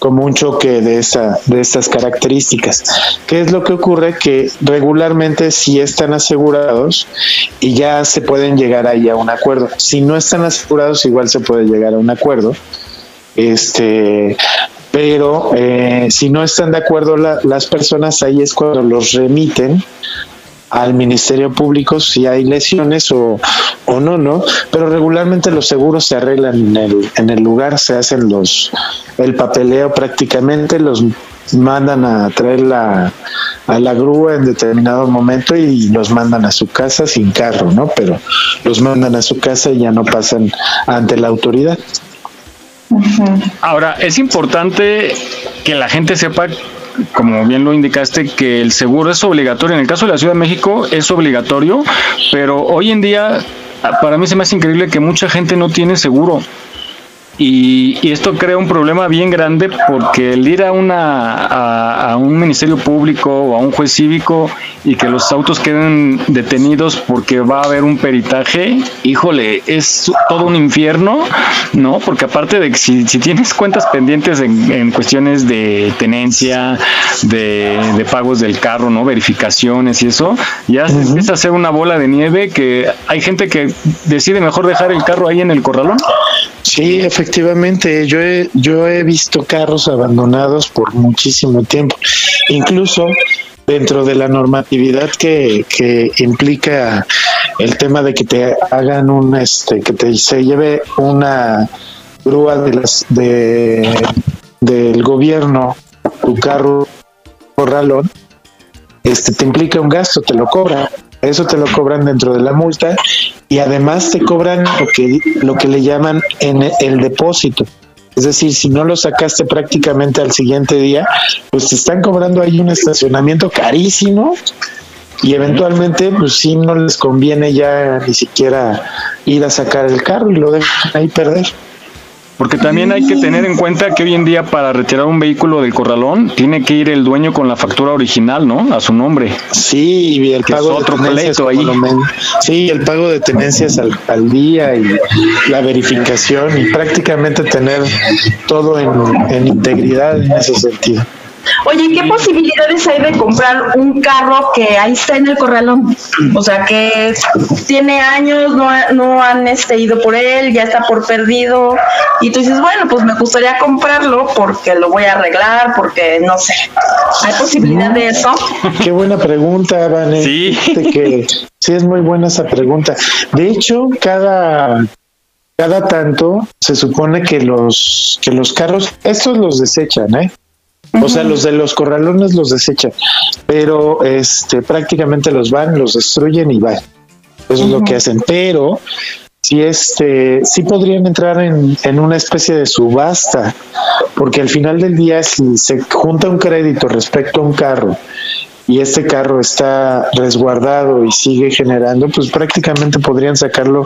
como un choque de esa de estas características. ¿Qué es lo que ocurre? Que regularmente si están asegurados y ya se pueden llegar ahí a un acuerdo. Si no están asegurados, igual se puede llegar a un acuerdo. Este, pero eh, si no están de acuerdo las personas, ahí es cuando los remiten al Ministerio Público si hay lesiones o, o no, ¿no? Pero regularmente los seguros se arreglan en el, en el lugar, se hacen los el papeleo prácticamente, los mandan a traer la, a la grúa en determinado momento y los mandan a su casa sin carro, ¿no? Pero los mandan a su casa y ya no pasan ante la autoridad. Ahora, es importante que la gente sepa como bien lo indicaste, que el seguro es obligatorio. En el caso de la Ciudad de México es obligatorio, pero hoy en día para mí se me hace increíble que mucha gente no tiene seguro. Y, esto crea un problema bien grande porque el ir a, una, a, un ministerio público o a un juez cívico y que los autos queden detenidos porque va a haber un peritaje, híjole, es todo un infierno, ¿no? Porque aparte de que si, tienes cuentas pendientes en, cuestiones de tenencia, de, pagos del carro, ¿no? Verificaciones y eso, ya se empieza a hacer una bola de nieve que hay gente que decide mejor dejar el carro ahí en el corralón. Sí, efectivamente, yo he, yo he visto carros abandonados por muchísimo tiempo, incluso dentro de la normatividad que, que implica el tema de que te hagan un, este, que te se lleve una grúa de las de del gobierno tu carro corralón, este te implica un gasto, te lo cobra eso te lo cobran dentro de la multa y además te cobran lo que, lo que le llaman en el depósito. Es decir, si no lo sacaste prácticamente al siguiente día, pues te están cobrando ahí un estacionamiento carísimo y eventualmente pues sí no les conviene ya ni siquiera ir a sacar el carro y lo dejan ahí perder. Porque también hay que tener en cuenta que hoy en día para retirar un vehículo del corralón tiene que ir el dueño con la factura original, ¿no? A su nombre. Sí, y el pago de tenencias ahí. Sí, el pago de tenencias al, día y la verificación y prácticamente tener todo en, integridad en ese sentido. Oye, ¿qué posibilidades hay de comprar un carro que ahí está en el corralón? O sea, que tiene años, no, no han este, ido por él, ya está por perdido, y tú dices, bueno, pues me gustaría comprarlo porque lo voy a arreglar, porque no sé. ¿Hay posibilidad de eso? Qué buena pregunta, Vanessa. Sí. Que, sí, es muy buena esa pregunta. De hecho, cada cada tanto se supone que los que los carros estos los desechan, ¿eh? O sea, los de los corralones los desechan, pero este prácticamente los van, los destruyen y van. Eso es lo que hacen, pero si este sí podrían entrar en, en, una especie de subasta, porque al final del día si se junta un crédito respecto a un carro y este carro está resguardado y sigue generando, pues prácticamente podrían sacarlo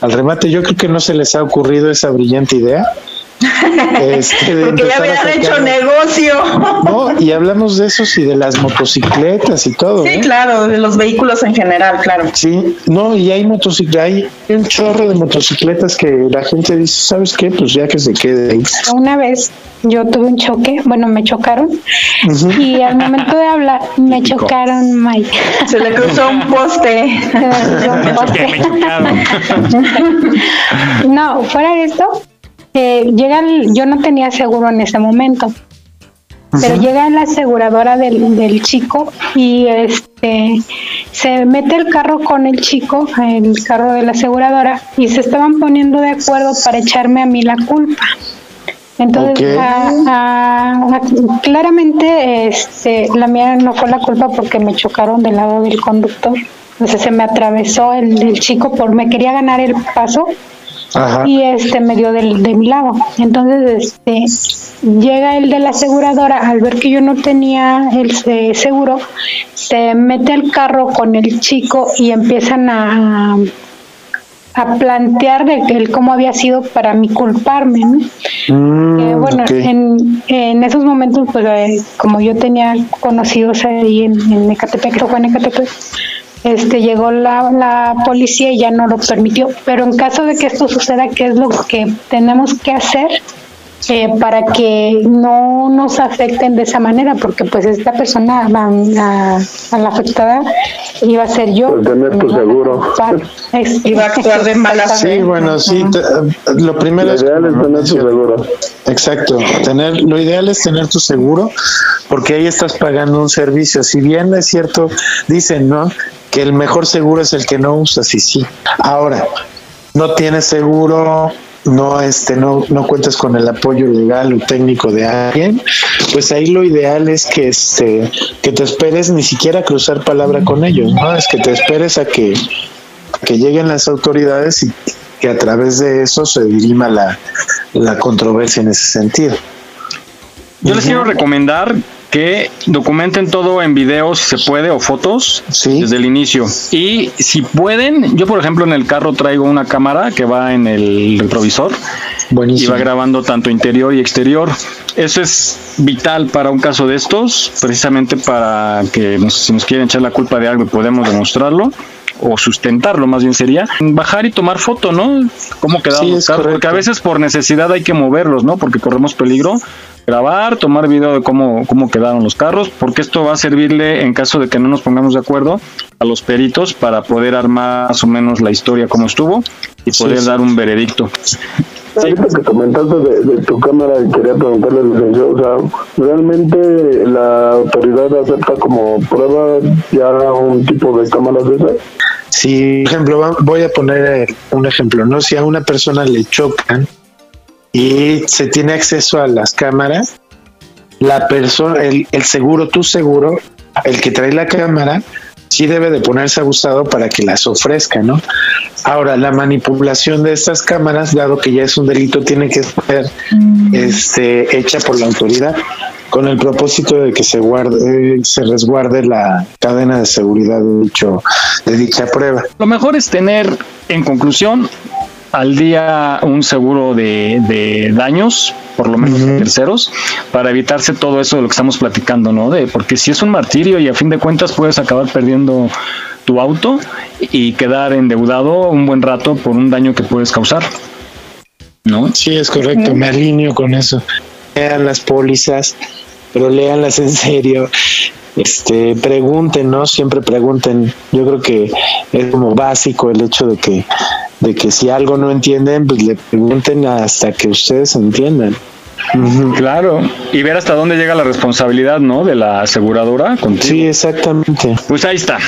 al remate. Yo creo que no se les ha ocurrido esa brillante idea este, Porque ya habían hecho negocio. No, y hablamos de esos y de las motocicletas y todo. Sí, ¿eh? claro, de los vehículos en general, claro. Sí, no, y hay motocicletas, hay un chorro de motocicletas que la gente dice, ¿sabes qué? Pues ya que se quede ahí. Una vez yo tuve un choque, bueno, me chocaron y al momento de hablar me chocaron, Mike. Se le cruzó un poste. no, fuera de esto, eh, llega yo no tenía seguro en ese momento, pero llega la aseguradora del, del, chico y este se mete el carro con el chico, el carro de la aseguradora, y se estaban poniendo de acuerdo para echarme a mí la culpa. Entonces, claramente este, la mía no fue la culpa porque me chocaron del lado del conductor. Entonces se me atravesó el, el chico por me quería ganar el paso y este medio del, de mi lado. Entonces, este llega el de la aseguradora al ver que yo no tenía el seguro, se mete al carro con el chico y empiezan a, a plantear de el cómo había sido para mí culparme. Mm, bueno, en, en, esos momentos, pues eh, como yo tenía conocidos ahí en, en Ecatepec, fue en Ecatepec, este llegó la, la policía y ya no lo permitió. Pero en caso de que esto suceda, ¿qué es lo que tenemos que hacer? Eh, para que no nos afecten de esa manera, porque pues esta persona, a, a la afectada, iba a ser yo. tener tu seguro. Iba a actuar de mala fe. Sí, bueno, sí, lo primero es tener tu seguro. Exacto, tener, lo ideal es tener tu seguro, porque ahí estás pagando un servicio. Si bien es cierto, dicen, ¿no? Que el mejor seguro es el que no usas, y sí. Ahora, no tienes seguro, no este no no cuentas con el apoyo legal o técnico de alguien pues ahí lo ideal es que este que te esperes ni siquiera cruzar palabra con ellos no es que te esperes a que que lleguen las autoridades y que a través de eso se dirima la, la controversia en ese sentido. Yo les quiero recomendar que documenten todo en video si se puede o fotos desde el inicio. Y si pueden, yo por ejemplo en el carro traigo una cámara que va en el retrovisor y va grabando tanto interior y exterior. Eso es vital para un caso de estos, precisamente para que si nos quieren echar la culpa de algo podemos demostrarlo o sustentarlo más bien sería bajar y tomar foto, ¿no? Cómo los carros, porque a veces por necesidad hay que moverlos, ¿no? Porque corremos peligro grabar, tomar video de cómo, cómo quedaron los carros, porque esto va a servirle en caso de que no nos pongamos de acuerdo a los peritos para poder armar más o menos la historia como estuvo y poder dar un veredicto. Ahorita que comentaste de, tu cámara, quería preguntarle, licenciado, o sea, ¿realmente la autoridad acepta como prueba ya un tipo de cámaras de esas? Si, por ejemplo, voy a poner un ejemplo, ¿no? Si a una persona le chocan y se tiene acceso a las cámaras, la persona, el, seguro, tu seguro, el que trae la cámara, sí debe de ponerse abusado para que las ofrezca, ¿no? Ahora, la manipulación de estas cámaras, dado que ya es un delito, tiene que ser mm. este, hecha por la autoridad con el propósito de que se guarde, se resguarde la cadena de seguridad de, dicho, de dicha prueba. Lo mejor es tener, en conclusión, al día un seguro de, daños, por lo menos terceros, para evitarse todo eso de lo que estamos platicando, ¿no? De, porque si es un martirio y a fin de cuentas puedes acabar perdiendo tu auto y quedar endeudado un buen rato por un daño que puedes causar. ¿No? Sí, es correcto, me alineo con eso. Vean las pólizas, pero léanlas en serio. Este, pregunten, ¿no? Siempre pregunten. Yo creo que es como básico el hecho de que, de que si algo no entienden, pues le pregunten hasta que ustedes entiendan. Claro, y ver hasta dónde llega la responsabilidad, ¿no? De la aseguradora contigo. Sí, exactamente. Pues ahí está.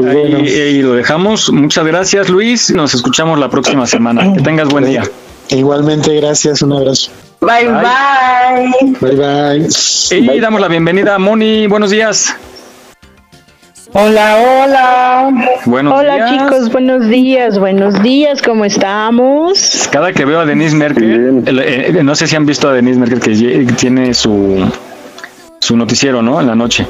Ahí, lo dejamos. Muchas gracias, Luis. Nos escuchamos la próxima semana. Que tengas buen día. Igualmente, gracias. Un abrazo. Bye, bye. Bye, bye. Y damos la bienvenida a Moni. Buenos días. Hola, hola. Buenos hola chicos, buenos días, buenos días, ¿cómo estamos? Cada que veo a Denise Merkel, eh, eh, no sé si han visto a Denise Merkel que tiene su, su noticiero, ¿no? En la noche.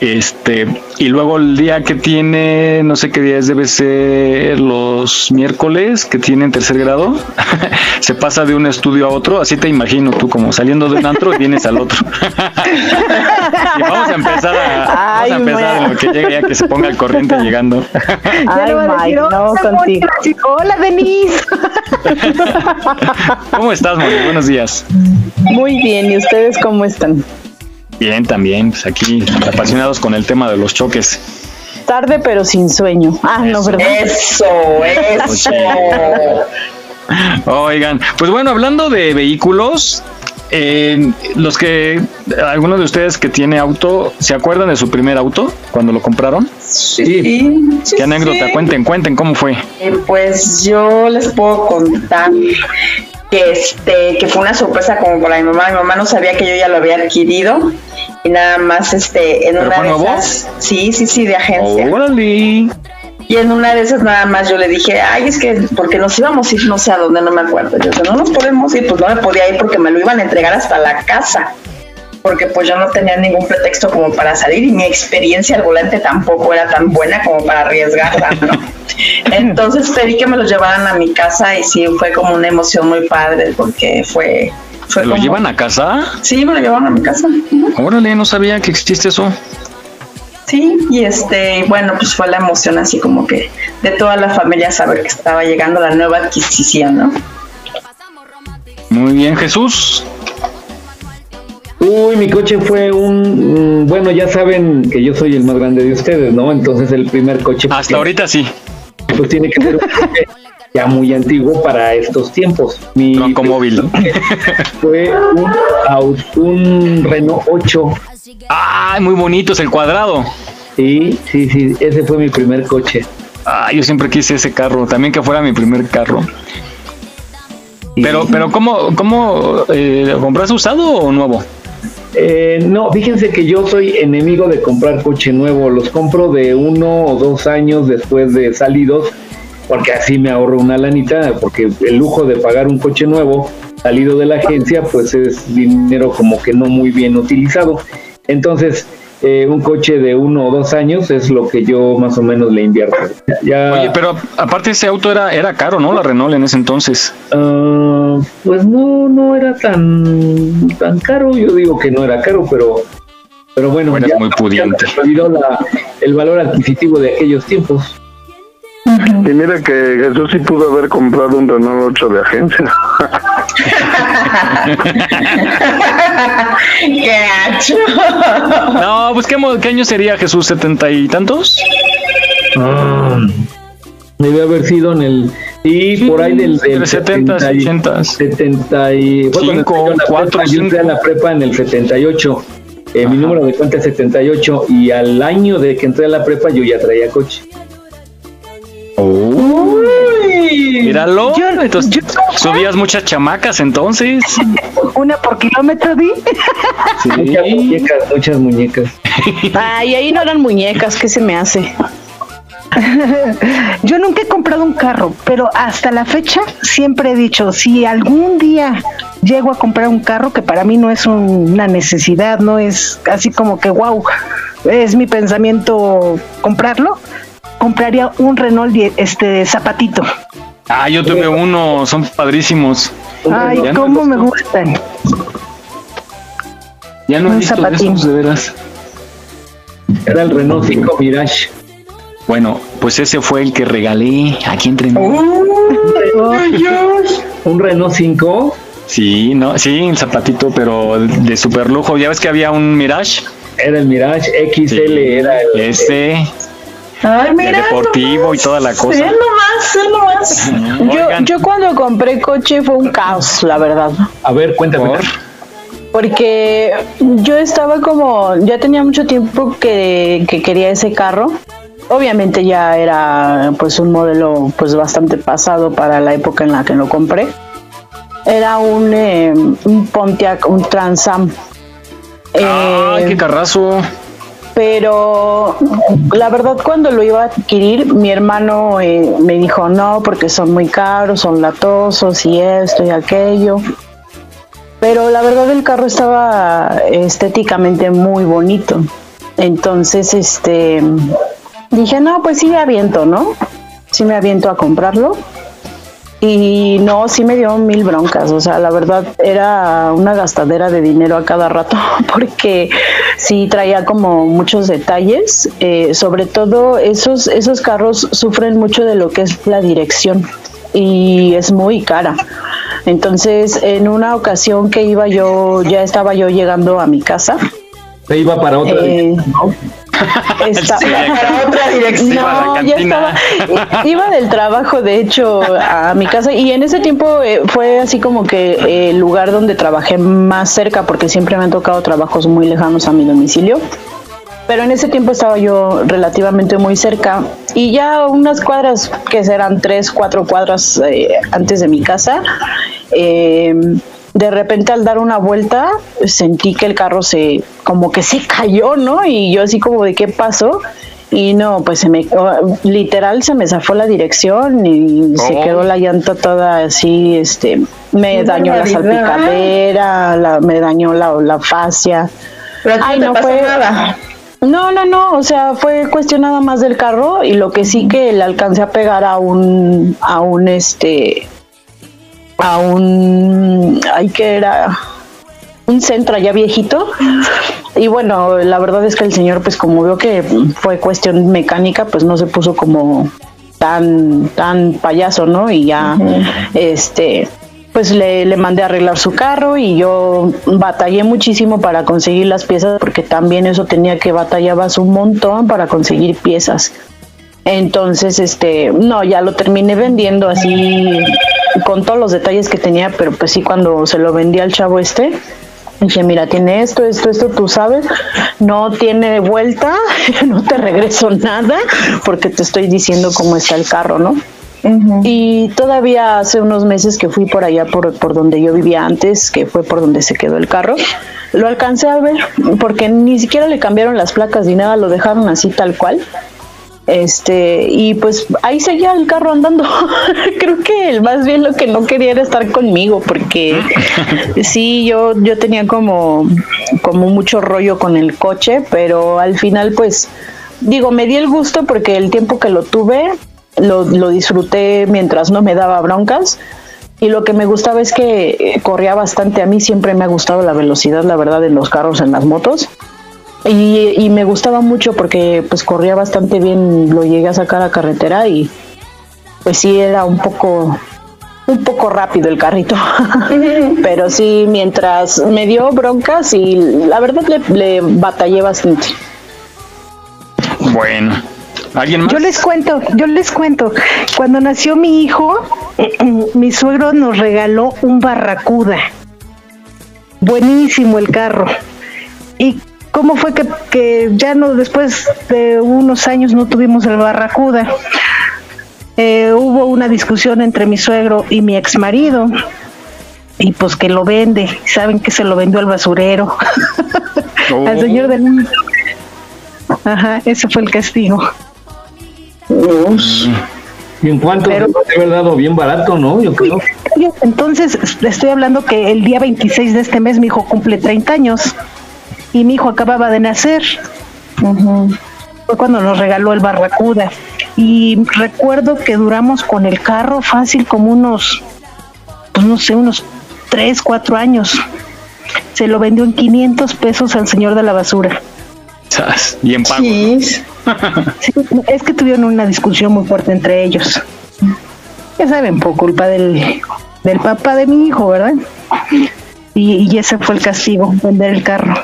Este, y luego el día que tiene, no sé qué días debe ser los miércoles que tiene en tercer grado, se pasa de un estudio a otro, así te imagino tú como saliendo de un antro y vienes al otro. y vamos a empezar a, vamos a empezar en lo que llegue ya que se ponga el corriente llegando. Ay, Mike, no, contigo. Hola, Denise. ¿Cómo estás, Moni? Buenos días. Muy bien, ¿y ustedes cómo están? Bien, también, pues aquí apasionados con el tema de los choques. Tarde pero sin sueño. Ah, no, ¿verdad? Eso, eso. Oigan, pues bueno, hablando de vehículos, eh, los que, algunos de ustedes que tiene auto, ¿se acuerdan de su primer auto cuando lo compraron? Sí. ¿Qué anécdota? Cuenten, cuenten, ¿cómo fue? Eh, pues yo les puedo contar que este que fue una sorpresa como para mi mamá. Mi mamá no sabía que yo ya lo había adquirido. Y nada más este en una de esas sí sí sí de agencia. Y en una de esas nada más yo le dije ay es que porque nos íbamos a ir no sé a dónde no me acuerdo yo no nos podemos ir pues no me podía ir porque me lo iban a entregar hasta la casa porque pues yo no tenía ningún pretexto como para salir y mi experiencia al volante tampoco era tan buena como para arriesgarla, ¿no? Entonces pedí que me lo llevaran a mi casa y sí, fue como una emoción muy padre porque fue... fue ¿Lo llevan a casa? Sí, me lo llevaron a mi casa. Órale, no sabía que existe eso. Sí, y este, bueno, pues fue la emoción así como que de toda la familia saber que estaba llegando la nueva adquisición, ¿no? Muy bien, Jesús. Uy, mi coche fue un, bueno, ya saben que yo soy el más grande de ustedes, ¿no? Entonces el primer coche. Hasta ahorita sí. Pues tiene que ser un coche ya muy antiguo para estos tiempos. Mi Tronco móvil. Fue un, un Renault 8. Ah, muy bonito, es el cuadrado. Sí, sí, sí, ese fue mi primer coche. Ah, yo siempre quise ese carro, también que fuera mi primer carro. Pero, pero ¿cómo, cómo eh, compras usado o nuevo? Eh, no, fíjense que yo soy enemigo de comprar coche nuevo. Los compro de uno o dos años después de salidos, porque así me ahorro una lanita, porque el lujo de pagar un coche nuevo salido de la agencia, pues es dinero como que no muy bien utilizado. Entonces, eh, un coche de uno o dos años es lo que yo más o menos le invierto. Oye, pero aparte ese auto era, era caro, ¿no? La Renault en ese entonces. Ah, pues no, no era tan, tan caro. Yo digo que no era caro, pero, pero bueno. Bueno, muy pudiente. La, el valor adquisitivo de aquellos tiempos. Y mira que Jesús sí pudo haber comprado un Renault 8 de agencia. ¡Qué hacho! No, pues ¿qué, ¿qué, año sería Jesús? ¿Setenta y tantos? Ah, debe haber sido en el... Sí, por ahí del... del 70, 80. 70 y... Bueno, 5, 4, Yo entré a la prepa en el 78. Eh, mi número de cuenta es 78 y al año de que entré a la prepa yo ya traía coche. Míralo. entonces, subías muchas chamacas entonces. Una por kilómetro, di. Sí. Muchas muñecas, muchas muñecas. Ay, ahí no eran muñecas, ¿qué se me hace? Yo nunca he comprado un carro, pero hasta la fecha siempre he dicho, si algún día llego a comprar un carro, que para mí no es una necesidad, no es así como que, wow, es mi pensamiento comprarlo, compraría un Renault este zapatito. Ah, yo tuve uno, son padrísimos. Ay, cómo me gustan. Ya no he visto esos, de veras. Era el Renault 5 Mirage. Bueno, pues ese fue el que regalé aquí entre ¿Un Renault 5? Sí, no, sí, el zapatito, pero de super lujo. ¿Ya ves que había un Mirage? Era el Mirage XL, era el, Ese. Ay, el mira. deportivo y toda la cosa. Ve nomás, ve nomás. Yo, yo cuando compré coche fue un caos, la verdad. A ver, cuéntame. Porque yo estaba como, ya tenía mucho tiempo que, que quería ese carro. Obviamente ya era pues un modelo pues bastante pasado para la época en la que lo compré. Era un, eh, un Pontiac, un Transam. ¡Ay, Eh, qué carrazo! Pero la verdad cuando lo iba a adquirir mi hermano eh, me dijo no porque son muy caros son latosos y esto y aquello pero la verdad el carro estaba estéticamente muy bonito. Entonces este dije no pues sí me aviento no sí me aviento a comprarlo y no, sí me dio mil broncas, o sea, la verdad era una gastadera de dinero a cada rato, porque sí traía como muchos detalles, eh, sobre todo esos, esos carros sufren mucho de lo que es la dirección y es muy cara. Entonces, en una ocasión que iba yo, ya estaba yo llegando a mi casa. Se iba para otra Eh, dirección, ¿no? Sí, para otra dirección. No, ya estaba. Iba del trabajo, de hecho, a mi casa. Y en ese tiempo eh, fue así como que eh, el lugar donde trabajé más cerca, porque siempre me han tocado trabajos muy lejanos a mi domicilio. Pero en ese tiempo estaba yo relativamente muy cerca y ya unas cuadras, que serán tres, cuatro cuadras eh, antes de mi casa, eh, de repente al dar una vuelta sentí que el carro se, como que se cayó, ¿no? Y yo así como de qué pasó. Y no, pues se me, literal se me zafó la dirección y se Oh. quedó la llanta toda así, este, me Qué dañó la salpicadera, la, me dañó la, la fascia. Pero a ti Ay, no te pasó fue- nada. no, no, no, o sea, fue cuestión nada más del carro y lo que sí que le alcancé a pegar a un, a un, este, a un, ay, que era un centro allá viejito y bueno, la verdad es que el señor, pues como vio que fue cuestión mecánica, pues no se puso como tan, tan payaso, ¿no? Y ya, este, pues le, le mandé a arreglar su carro y yo batallé muchísimo para conseguir las piezas porque también eso tenía que batallabas un montón para conseguir piezas. Entonces, este, no, ya lo terminé vendiendo así con todos los detalles que tenía, pero pues sí cuando se lo vendí al chavo este, dije, mira, tiene esto, esto, esto, tú sabes, no tiene vuelta, no te regreso nada, porque te estoy diciendo cómo está el carro, ¿no? Y todavía hace unos meses que fui por allá, por, por donde yo vivía antes, que fue por donde se quedó el carro, lo alcancé a ver, porque ni siquiera le cambiaron las placas ni nada, lo dejaron así tal cual. Este, y pues ahí seguía el carro andando. Creo que él más bien lo que no quería era estar conmigo, porque sí, yo, yo tenía como, como mucho rollo con el coche, pero al final, pues, digo, me di el gusto porque el tiempo que lo tuve, lo, lo disfruté mientras no me daba broncas. Y lo que me gustaba es que eh, corría bastante. A mí siempre me ha gustado la velocidad, la verdad, en los carros, en las motos. Y, y me gustaba mucho porque pues corría bastante bien, lo llegué a sacar a carretera y pues sí era un poco un poco rápido el carrito. Pero sí, mientras me dio broncas y la verdad le, le batallé bastante. Bueno. ¿Alguien más? Yo les cuento, yo les cuento. Cuando nació mi hijo, mi suegro nos regaló un barracuda. Buenísimo el carro. ¿Y cómo fue que, que ya no, después de unos años no tuvimos el barracuda? Eh, hubo una discusión entre mi suegro y mi ex marido. Y pues que lo vende. Saben que se lo vendió al basurero. al señor del Ajá, ese fue el castigo. ¿Y en cuánto? Debe haber dado bien barato, ¿no? Yo creo. Entonces, estoy hablando que el día 26 de este mes mi hijo cumple 30 años y mi hijo acababa de nacer. Fue cuando nos regaló el Barracuda. Y recuerdo que duramos con el carro fácil como unos, pues no sé, unos 3, 4 años. Se lo vendió en 500 pesos al señor de la basura. Sas, Bien pago. Sí, es que tuvieron una discusión muy fuerte entre ellos. Ya saben, por culpa del, del papá de mi hijo, ¿verdad? y, y ese fue el castigo, vender el carro.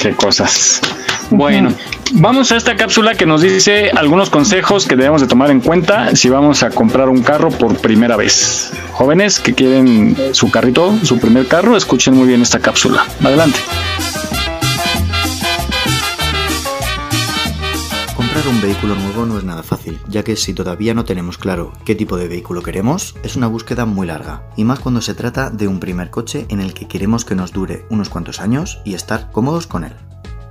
Qué cosas. Bueno, vamos a esta cápsula que nos dice algunos consejos que debemos de tomar en cuenta si vamos a comprar un carro por primera vez. Jóvenes que quieren su carrito, su primer carro, escuchen muy bien esta cápsula. Adelante. Un vehículo nuevo no es nada fácil, ya que si todavía no tenemos claro qué tipo de vehículo queremos, es una búsqueda muy larga, y más cuando se trata de un primer coche en el que queremos que nos dure unos cuantos años y estar cómodos con él.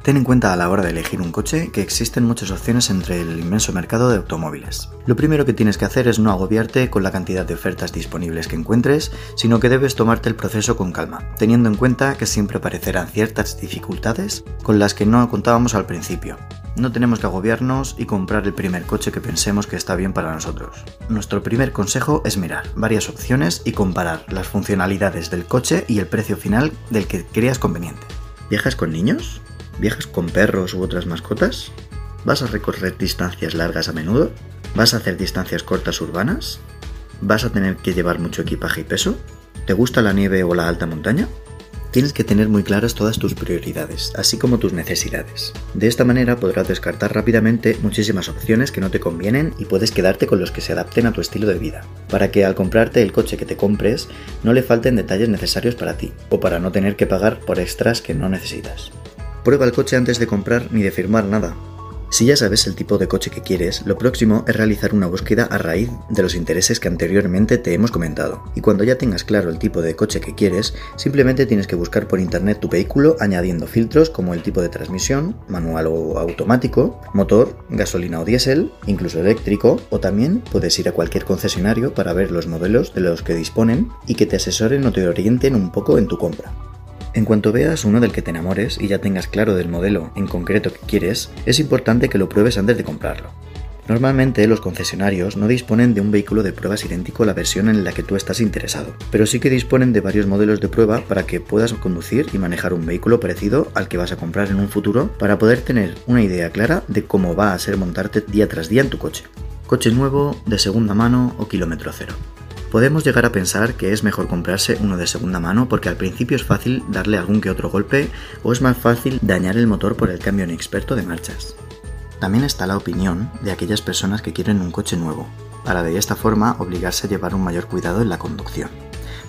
Ten en cuenta a la hora de elegir un coche que existen muchas opciones entre el inmenso mercado de automóviles. Lo primero que tienes que hacer es no agobiarte con la cantidad de ofertas disponibles que encuentres, sino que debes tomarte el proceso con calma, teniendo en cuenta que siempre aparecerán ciertas dificultades con las que no contábamos al principio. No tenemos que agobiarnos y comprar el primer coche que pensemos que está bien para nosotros. Nuestro primer consejo es mirar varias opciones y comparar las funcionalidades del coche y el precio final del que creas conveniente. ¿Viajas con niños? ¿Viajas con perros u otras mascotas? ¿Vas a recorrer distancias largas a menudo? ¿Vas a hacer distancias cortas urbanas? ¿Vas a tener que llevar mucho equipaje y peso? ¿Te gusta la nieve o la alta montaña? Tienes que tener muy claras todas tus prioridades, así como tus necesidades. De esta manera podrás descartar rápidamente muchísimas opciones que no te convienen y puedes quedarte con los que se adapten a tu estilo de vida, para que al comprarte el coche que te compres no le falten detalles necesarios para ti, o para no tener que pagar por extras que no necesitas. Prueba el coche antes de comprar ni de firmar nada. Si ya sabes el tipo de coche que quieres, lo próximo es realizar una búsqueda a raíz de los intereses que anteriormente te hemos comentado. Y cuando ya tengas claro el tipo de coche que quieres, simplemente tienes que buscar por internet tu vehículo añadiendo filtros como el tipo de transmisión, manual o automático, motor, gasolina o diésel, incluso eléctrico, o también puedes ir a cualquier concesionario para ver los modelos de los que disponen y que te asesoren o te orienten un poco en tu compra. En cuanto veas uno del que te enamores y ya tengas claro del modelo en concreto que quieres, es importante que lo pruebes antes de comprarlo. Normalmente los concesionarios no disponen de un vehículo de pruebas idéntico a la versión en la que tú estás interesado, pero sí que disponen de varios modelos de prueba para que puedas conducir y manejar un vehículo parecido al que vas a comprar en un futuro para poder tener una idea clara de cómo va a ser montarte día tras día en tu coche. Coche nuevo, de segunda mano o kilómetro cero. Podemos llegar a pensar que es mejor comprarse uno de segunda mano porque al principio es fácil darle algún que otro golpe o es más fácil dañar el motor por el cambio inexperto de marchas. También está la opinión de aquellas personas que quieren un coche nuevo, para de esta forma obligarse a llevar un mayor cuidado en la conducción.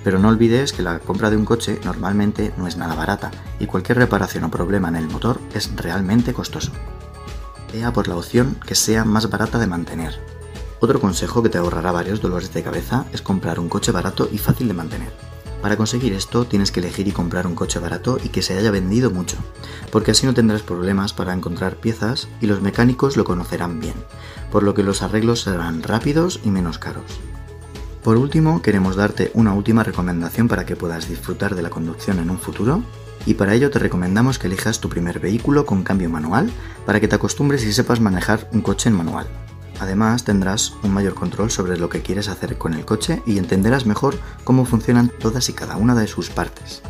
Pero no olvides que la compra de un coche normalmente no es nada barata y cualquier reparación o problema en el motor es realmente costoso. Vea por la opción que sea más barata de mantener, otro consejo que te ahorrará varios dolores de cabeza es comprar un coche barato y fácil de mantener. Para conseguir esto tienes que elegir y comprar un coche barato y que se haya vendido mucho, porque así no tendrás problemas para encontrar piezas y los mecánicos lo conocerán bien, por lo que los arreglos serán rápidos y menos caros. Por último, queremos darte una última recomendación para que puedas disfrutar de la conducción en un futuro, y para ello te recomendamos que elijas tu primer vehículo con cambio manual para que te acostumbres y sepas manejar un coche en manual. Además tendrás un mayor control sobre lo que quieres hacer con el coche y entenderás mejor cómo funcionan todas y cada una de sus partes.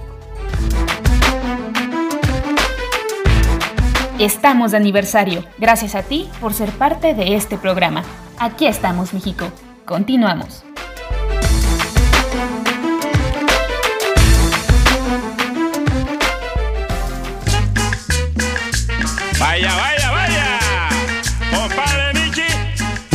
Estamos de aniversario. Gracias a ti por ser parte de este programa. Aquí estamos, México. Continuamos. Vaya, vaya, vaya.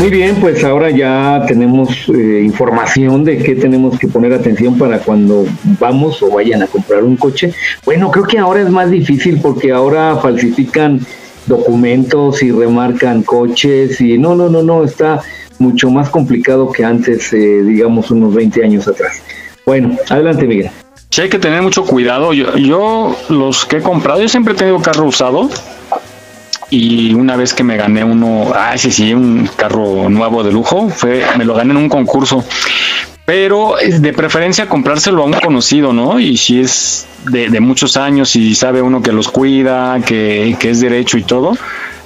Muy bien, pues ahora ya tenemos eh, información de qué tenemos que poner atención para cuando vamos o vayan a comprar un coche. Bueno, creo que ahora es más difícil porque ahora falsifican documentos y remarcan coches y no, no, no, no, está mucho más complicado que antes, eh, digamos, unos 20 años atrás. Bueno, adelante, Miguel. Sí, hay que tener mucho cuidado. Yo, yo los que he comprado, yo siempre he tenido carro usado y una vez que me gané uno, ah, sí, sí, un carro nuevo de lujo, fue, me lo gané en un concurso. Pero de preferencia comprárselo a un conocido, ¿no? Y si es de, muchos años y sabe uno que los cuida, que, que es derecho y todo,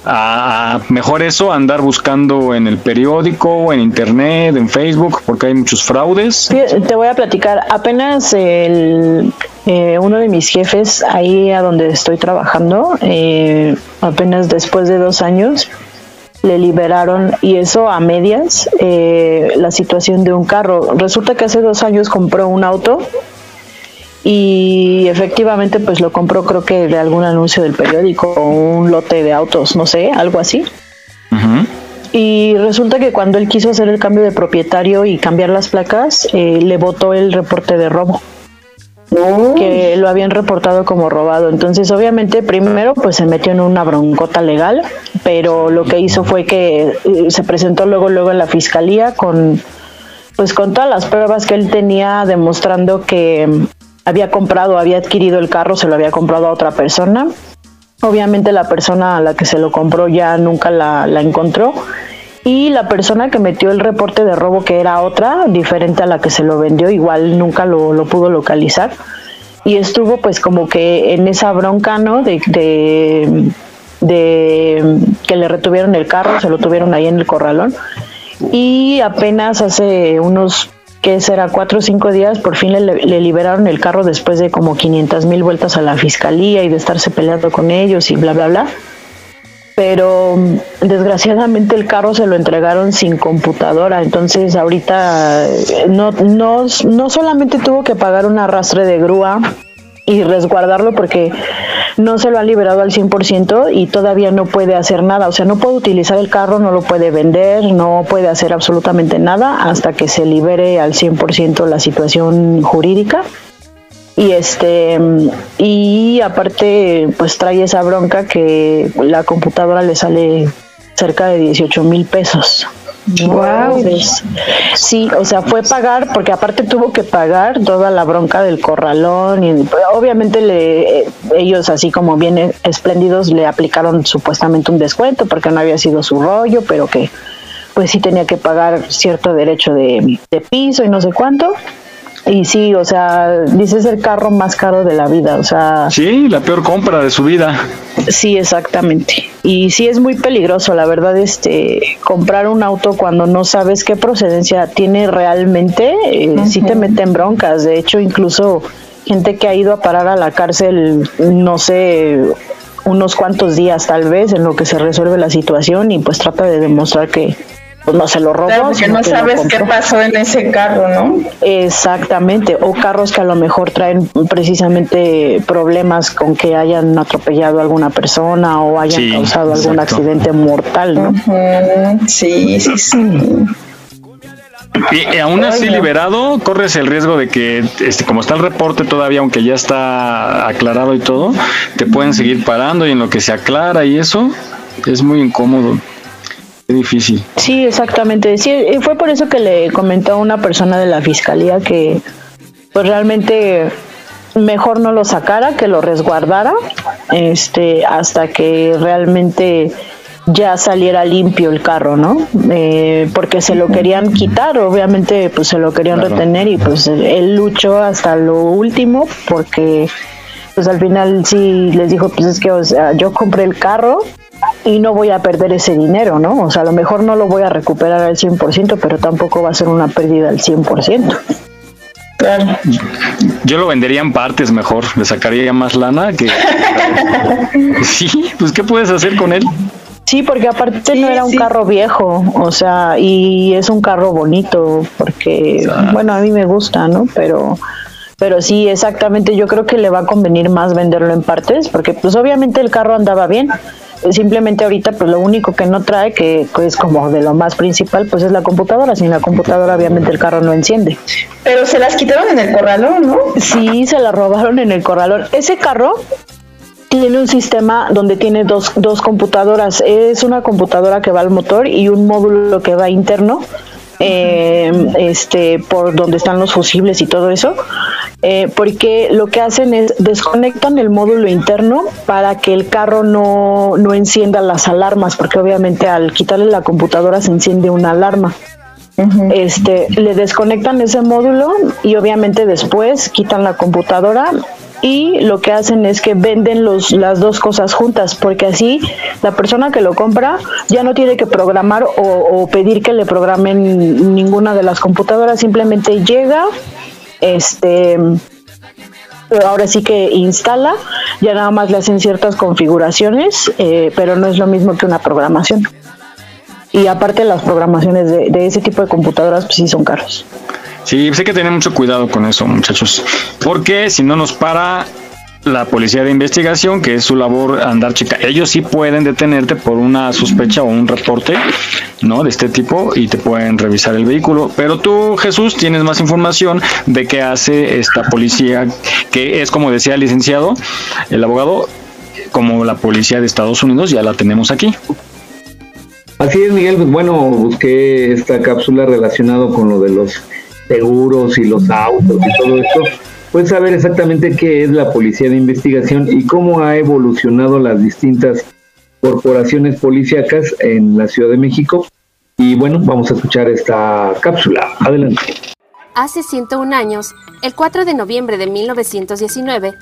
a, mejor eso, andar buscando en el periódico, en internet, en Facebook, porque hay muchos fraudes. Te voy a platicar. Apenas el, eh, uno de mis jefes, ahí a donde estoy trabajando, eh, apenas después de dos años, le liberaron, y eso a medias, eh, la situación de un carro. Resulta que hace dos años compró un auto y efectivamente pues lo compró creo que de algún anuncio del periódico o un lote de autos, no sé, algo así. Y resulta que cuando él quiso hacer el cambio de propietario y cambiar las placas, eh, le votó el reporte de robo. Que lo habían reportado como robado. Entonces, obviamente, primero pues se metió en una broncota legal, pero lo que hizo fue que eh, se presentó luego luego en la fiscalía con pues con todas las pruebas que él tenía demostrando que había comprado, había adquirido el carro, se lo había comprado a otra persona. Obviamente la persona a la que se lo compró ya nunca la, encontró y la persona que metió el reporte de robo que era otra, diferente a la que se lo vendió, igual nunca lo, pudo localizar y estuvo pues como que en esa bronca, ¿no? De, de, de, que le retuvieron el carro, se lo tuvieron ahí en el corralón y apenas hace unos que será cuatro o cinco días, por fin le, liberaron el carro después de como 500 mil vueltas a la fiscalía y de estarse peleando con ellos y bla, bla, bla. Pero mm, desgraciadamente el carro se lo entregaron sin computadora, entonces ahorita eh, no, no, no solamente tuvo que pagar un arrastre de grúa y resguardarlo porque no se lo han liberado al 100% y todavía no puede hacer nada. O sea, no puede utilizar el carro, no lo puede vender, no puede hacer absolutamente nada hasta que se libere al 100% la situación jurídica. Y este y aparte pues trae esa bronca que la computadora le sale cerca de 18 mil pesos. Wow. sí, o sea, fue pagar, porque aparte tuvo que pagar toda la bronca del corralón y obviamente le, ellos así como bien espléndidos le aplicaron supuestamente un descuento porque no había sido su rollo, pero que pues sí tenía que pagar cierto derecho de, de piso y no sé cuánto. Y sí, o sea, dice es el carro más caro de la vida, o sea... Sí, la peor compra de su vida. Sí, exactamente. Y sí es muy peligroso, la verdad, este, comprar un auto cuando no sabes qué procedencia tiene realmente, eh, sí te meten broncas. De hecho, incluso gente que ha ido a parar a la cárcel, no sé, unos cuantos días tal vez, en lo que se resuelve la situación y pues trata de demostrar que pues no se lo robó. Claro, porque no sabes qué pasó en ese carro, ¿no? Exactamente, o carros que a lo mejor traen precisamente problemas con que hayan atropellado a alguna persona o hayan causado algún accidente mortal, ¿no? Sí, sí, sí. Y, aún así liberado, corres el riesgo de que, este, como está el reporte todavía, aunque ya está aclarado y todo, te pueden seguir parando y en lo que se aclara y eso es muy incómodo. Es difícil. Sí, exactamente. Sí, y fue por eso que le comentó a una persona de la fiscalía que pues realmente mejor no lo sacara, que lo resguardara, este, hasta que realmente ya saliera limpio el carro, ¿no? Eh, porque se lo querían quitar, obviamente, pues se lo querían retener y pues él luchó hasta lo último porque pues al final sí les dijo, pues es que o sea, yo compré el carro y no voy a perder ese dinero, ¿no? O sea, a lo mejor no lo voy a recuperar al 100%, pero tampoco va a ser una pérdida al 100%. Claro. Yo lo vendería en partes mejor, le sacaría más lana que... sí, pues ¿qué puedes hacer con él? Sí, porque aparte no era un carro viejo, o sea, y es un carro bonito, porque, bueno, a mí me gusta, ¿no? Pero pero sí, exactamente, yo creo que le va a convenir más venderlo en partes, porque pues obviamente el carro andaba bien, simplemente ahorita pues lo único que no trae, que es como de lo más principal, pues es la computadora, sin la computadora obviamente el carro no enciende. Pero se las quitaron en el corralón, ¿no? Sí, se la robaron en el corralón. Ese carro tiene un sistema donde tiene dos, dos computadoras, es una computadora que va al motor y un módulo que va interno eh, este, por donde están los fusibles y todo eso, eh, porque lo que hacen es desconectan el módulo interno para que el carro no, no encienda las alarmas, porque obviamente al quitarle la computadora se enciende una alarma. Este, le desconectan ese módulo y obviamente después quitan la computadora y lo que hacen es que venden los, las dos cosas juntas, porque así la persona que lo compra ya no tiene que programar o, pedir que le programen ninguna de las computadoras, simplemente llega, este ahora sí que instala, ya nada más le hacen ciertas configuraciones, eh, pero no es lo mismo que una programación. Y aparte las programaciones de, de ese tipo de computadoras pues sí son caros. Sí, sé que tener mucho cuidado con eso, muchachos, porque si no nos para la policía de investigación, que es su labor andar chica. Ellos sí pueden detenerte por una sospecha o un reporte, ¿no? De este tipo y te pueden revisar el vehículo. Pero tú, Jesús, tienes más información de qué hace esta policía, que es como decía el licenciado, el abogado, como la policía de Estados Unidos, ya la tenemos aquí. Así es, Miguel. Pues bueno, busqué esta cápsula relacionado con lo de los seguros y los autos y todo esto pues saber exactamente qué es la policía de investigación y cómo ha evolucionado las distintas corporaciones policíacas en la Ciudad de México. Y bueno, vamos a escuchar esta cápsula. Adelante. Hace 101 años, el 4 de noviembre de 1919,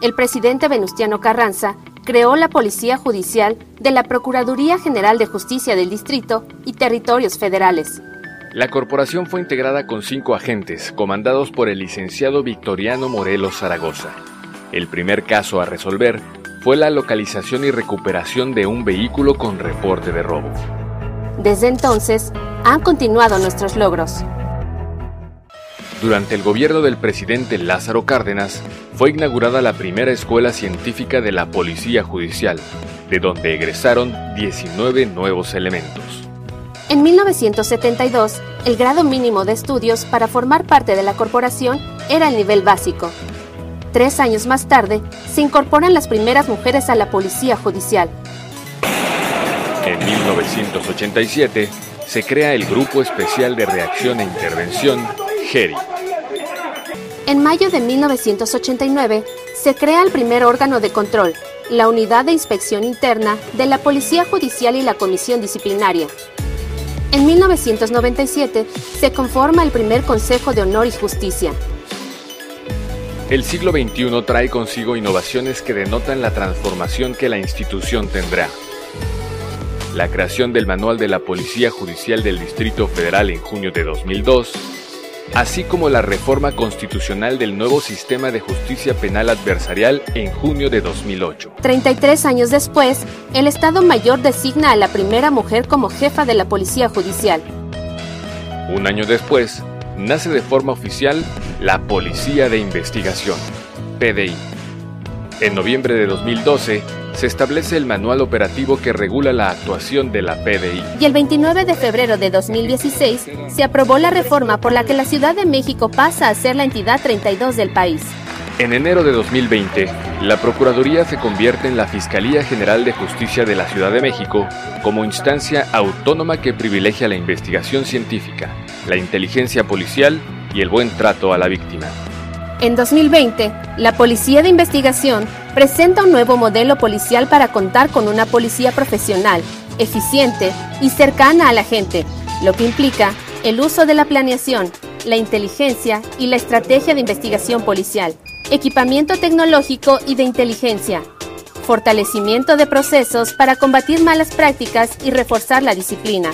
el presidente Venustiano Carranza creó la Policía Judicial de la Procuraduría General de Justicia del Distrito y Territorios Federales la corporación fue integrada con cinco agentes, comandados por el licenciado Victoriano Morelos Zaragoza. El primer caso a resolver fue la localización y recuperación de un vehículo con reporte de robo. Desde entonces, han continuado nuestros logros. Durante el gobierno del presidente Lázaro Cárdenas, fue inaugurada la primera escuela científica de la Policía Judicial, de donde egresaron 19 nuevos elementos. En 1972, el grado mínimo de estudios para formar parte de la corporación era el nivel básico. Tres años más tarde, se incorporan las primeras mujeres a la Policía Judicial. En 1987, se crea el Grupo Especial de Reacción e Intervención, GERI. En mayo de 1989, se crea el primer órgano de control, la Unidad de Inspección Interna de la Policía Judicial y la Comisión Disciplinaria. En 1997 se conforma el primer Consejo de Honor y Justicia. El siglo XXI trae consigo innovaciones que denotan la transformación que la institución tendrá. La creación del Manual de la Policía Judicial del Distrito Federal en junio de 2002 así como la reforma constitucional del nuevo sistema de justicia penal adversarial en junio de 2008. 33 años después, el Estado Mayor designa a la primera mujer como jefa de la Policía Judicial. Un año después, nace de forma oficial la Policía de Investigación, PDI. En noviembre de 2012, se establece el manual operativo que regula la actuación de la PDI. Y el 29 de febrero de 2016 se aprobó la reforma por la que la Ciudad de México pasa a ser la entidad 32 del país. En enero de 2020, la Procuraduría se convierte en la Fiscalía General de Justicia de la Ciudad de México como instancia autónoma que privilegia la investigación científica, la inteligencia policial y el buen trato a la víctima. En 2020, la Policía de Investigación presenta un nuevo modelo policial para contar con una policía profesional, eficiente y cercana a la gente, lo que implica el uso de la planeación, la inteligencia y la estrategia de investigación policial, equipamiento tecnológico y de inteligencia, fortalecimiento de procesos para combatir malas prácticas y reforzar la disciplina,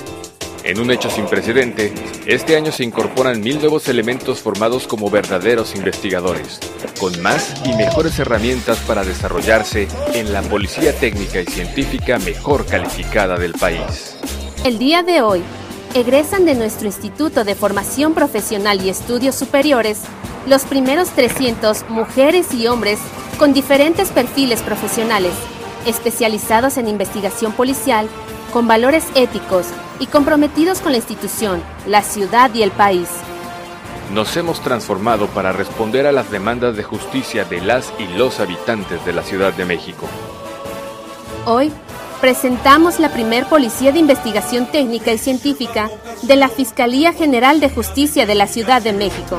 en un hecho sin precedente, este año se incorporan mil nuevos elementos formados como verdaderos investigadores, con más y mejores herramientas para desarrollarse en la policía técnica y científica mejor calificada del país. El día de hoy, egresan de nuestro Instituto de Formación Profesional y Estudios Superiores los primeros 300 mujeres y hombres con diferentes perfiles profesionales, especializados en investigación policial, con valores éticos, y comprometidos con la institución, la ciudad y el país. Nos hemos transformado para responder a las demandas de justicia de las y los habitantes de la Ciudad de México. Hoy presentamos la primer Policía de Investigación Técnica y Científica de la Fiscalía General de Justicia de la Ciudad de México.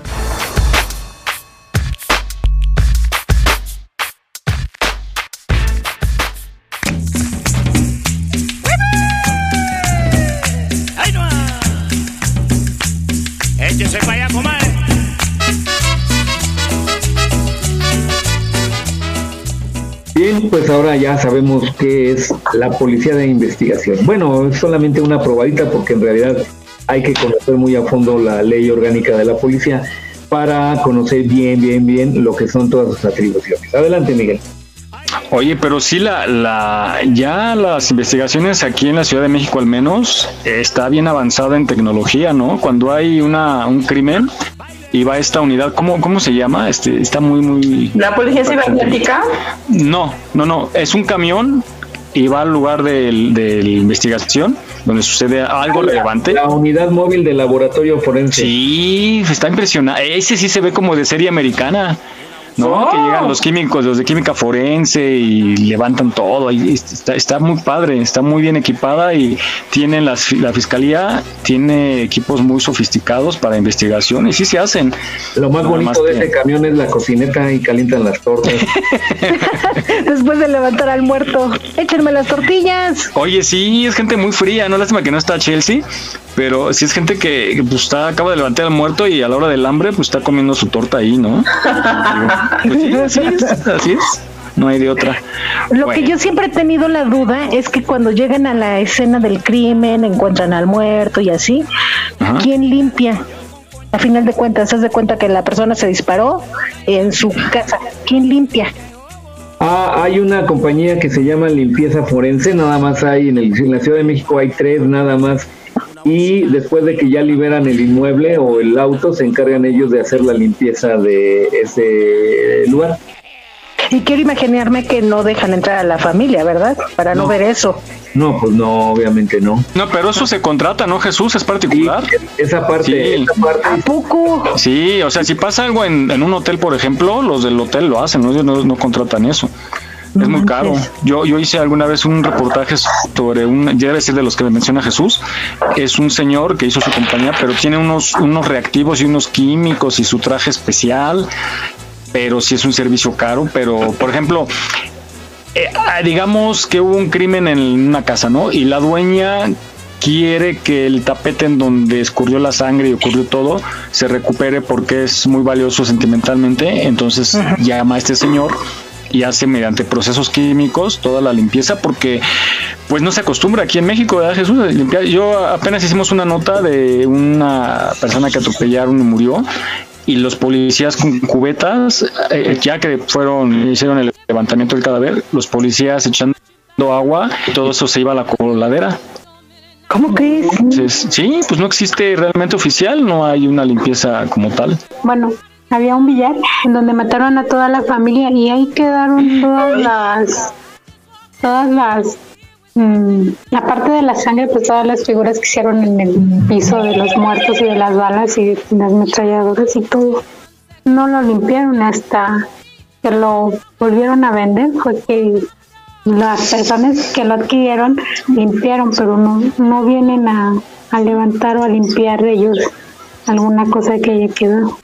Pues ahora ya sabemos qué es la policía de investigación. Bueno, es solamente una probadita porque en realidad hay que conocer muy a fondo la ley orgánica de la policía para conocer bien, bien, bien lo que son todas sus atribuciones. Adelante, Miguel. Oye, pero sí la, la, ya las investigaciones aquí en la Ciudad de México al menos está bien avanzada en tecnología, ¿no? Cuando hay una, un crimen, y va esta unidad, ¿cómo, cómo se llama? Este, está muy, muy... ¿La policía cibernética? No, no, no, es un camión y va al lugar de, de la investigación donde sucede algo relevante. La unidad móvil del laboratorio forense. Sí, está impresionante. Ese sí se ve como de serie americana. ¿No? Que llegan los químicos, los de química forense y levantan todo. está, está muy padre, está muy bien equipada y tienen la fiscalía tiene equipos muy sofisticados para investigación y sí se hacen. Lo más bonito de este camión es la cocineta y calientan las tortas. Después de levantar al muerto, échenme las tortillas. Oye, sí, es gente muy fría, no lástima que no está Chelsea, pero si es gente que pues, está, acaba de levantar al muerto y a la hora del hambre pues está comiendo su torta ahí, ¿no? Pues así es, así es. No hay de otra. Lo que yo siempre he tenido la duda es que cuando llegan a la escena del crimen, encuentran al muerto y así, ¿quién limpia? A final de cuentas, se de cuenta que la persona se disparó en su casa. ¿Quién limpia? Ah, hay una compañía que se llama Limpieza Forense, nada más hay en, el, en la Ciudad de México hay tres nada más y después de que ya liberan el inmueble o el auto, se encargan ellos de hacer la limpieza de ese lugar. Y quiero imaginarme que no dejan entrar a la familia, ¿verdad? Para no, ver eso. No, pues no, obviamente no. No, pero eso se contrata, ¿no, Jesús? Es particular. esa parte, esa parte. ¿A poco? Sí, o sea, si pasa algo en, un hotel, por ejemplo, los del hotel lo hacen, ¿no? ellos no, no contratan eso es muy caro. Yo, yo hice alguna vez un reportaje sobre un, ya debe ser de los que me menciona Jesús, es un señor que hizo su compañía, pero tiene unos, unos reactivos y unos químicos y su traje especial, pero sí es un servicio caro, pero por ejemplo, eh, ah, digamos que hubo un crimen en una casa, ¿no? Y la dueña quiere que el tapete en donde escurrió la sangre y ocurrió todo se recupere porque es muy valioso sentimentalmente, entonces llama a este señor y hace mediante procesos químicos toda la limpieza porque pues no se acostumbra aquí en México, ¿verdad Jesús? Limpiar. Yo apenas hicimos una nota de una persona que atropellaron y murió y los policías con cubetas, eh, ya que fueron, hicieron el levantamiento del cadáver, los policías echando agua, todo eso se iba a la coladera. ¿Cómo crees? sí, pues no existe realmente oficial, no hay una limpieza como tal. Bueno, había un billar en donde mataron a toda la familia y ahí quedaron todas las todas las mm, la parte de la sangre pues todas las figuras que hicieron en el piso de los muertos y de las balas y las metralladoras y todo. No lo limpiaron hasta que lo volvieron a vender fue que las personas que lo adquirieron limpiaron pero no, no vienen a, a levantar o a limpiar de ellos alguna cosa que haya quedado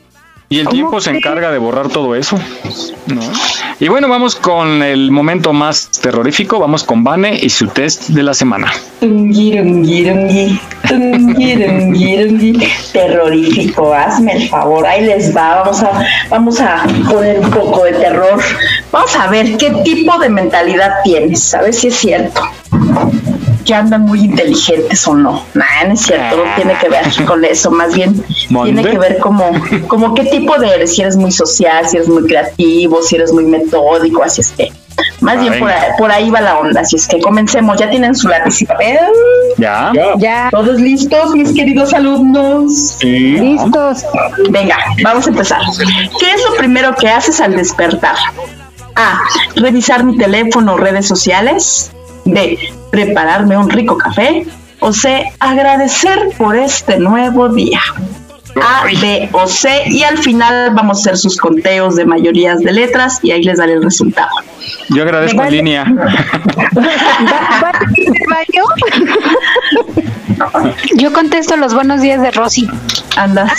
y el tiempo se encarga de borrar todo eso. ¿no? Y bueno, vamos con el momento más terrorífico. Vamos con Vane y su test de la semana. Terrorífico, hazme el favor. Ahí les va. Vamos a, vamos a poner un poco de terror. Vamos a ver qué tipo de mentalidad tienes. A ver si es cierto que andan muy inteligentes o no. Nah, no es cierto, no tiene que ver con eso, más bien tiene que ver como, como qué tipo de eres, si eres muy social, si eres muy creativo, si eres muy metódico, así es que más bien por ahí, va la onda, así es que comencemos, ya tienen su lápiz y papel. Ya. Ya. ¿Todos listos, mis queridos alumnos? Sí. Listos. Venga, vamos a empezar. ¿Qué es lo primero que haces al despertar? A. Revisar mi teléfono o redes sociales. B prepararme un rico café o C, agradecer por este nuevo día. A, B o C y al final vamos a hacer sus conteos de mayorías de letras y ahí les daré el resultado. Yo agradezco en línea. Yo contesto los buenos días de Rosy. Anda.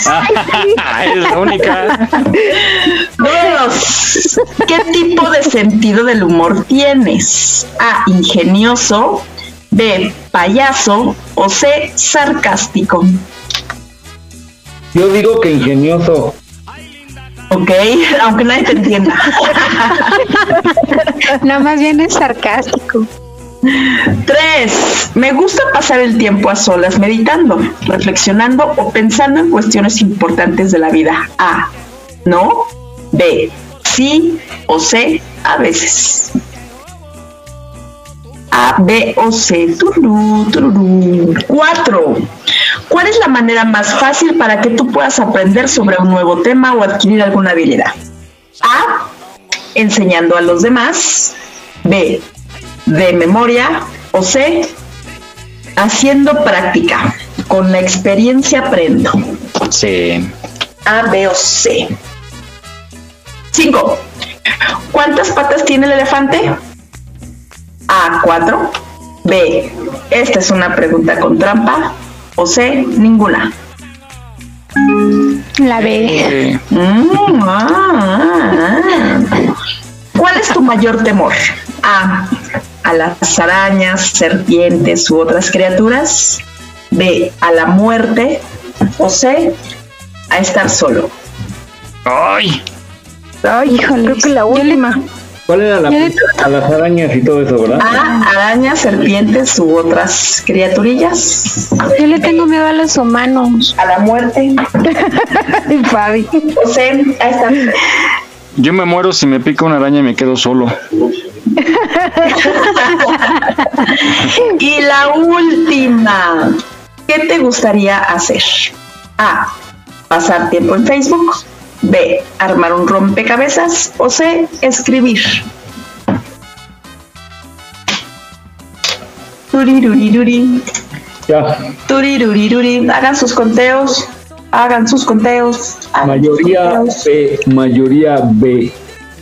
es la única. ¿Qué tipo de sentido del humor tienes? A, ingenioso. B, payaso. O C, sarcástico. Yo digo que ingenioso. Ok, aunque nadie te entienda. no, más bien es sarcástico. Tres, me gusta pasar el tiempo a solas meditando, reflexionando o pensando en cuestiones importantes de la vida. A, no. B, sí o C, a veces. A, B o C. Tururú, tururú. Cuatro. ¿Cuál es la manera más fácil para que tú puedas aprender sobre un nuevo tema o adquirir alguna habilidad? A. Enseñando a los demás. B de memoria o C, haciendo práctica. Con la experiencia aprendo. Sí. A, B o C. 5. ¿Cuántas patas tiene el elefante? A, 4. B. Esta es una pregunta con trampa. O C, ninguna. La B. Mm, ah, ah. ¿Cuál es tu mayor temor? A a las arañas, serpientes u otras criaturas. B, a la muerte. O C, a estar solo. ¡Ay! Ay, híjole, creo que la última. ¿Cuál era la a las arañas y todo eso, verdad? A, arañas, serpientes u otras criaturillas. Yo le tengo miedo a los humanos. A la muerte. Fabi. O C, a estar solo. Yo me muero si me pica una araña y me quedo solo. y la última, ¿qué te gustaría hacer? A. Pasar tiempo en Facebook. B. Armar un rompecabezas. O C. Escribir. Turiruriruri. Ya. Turiruriruri. Hagan sus conteos. Hagan sus conteos. hagan Mayoría sus conteos. B, mayoría B.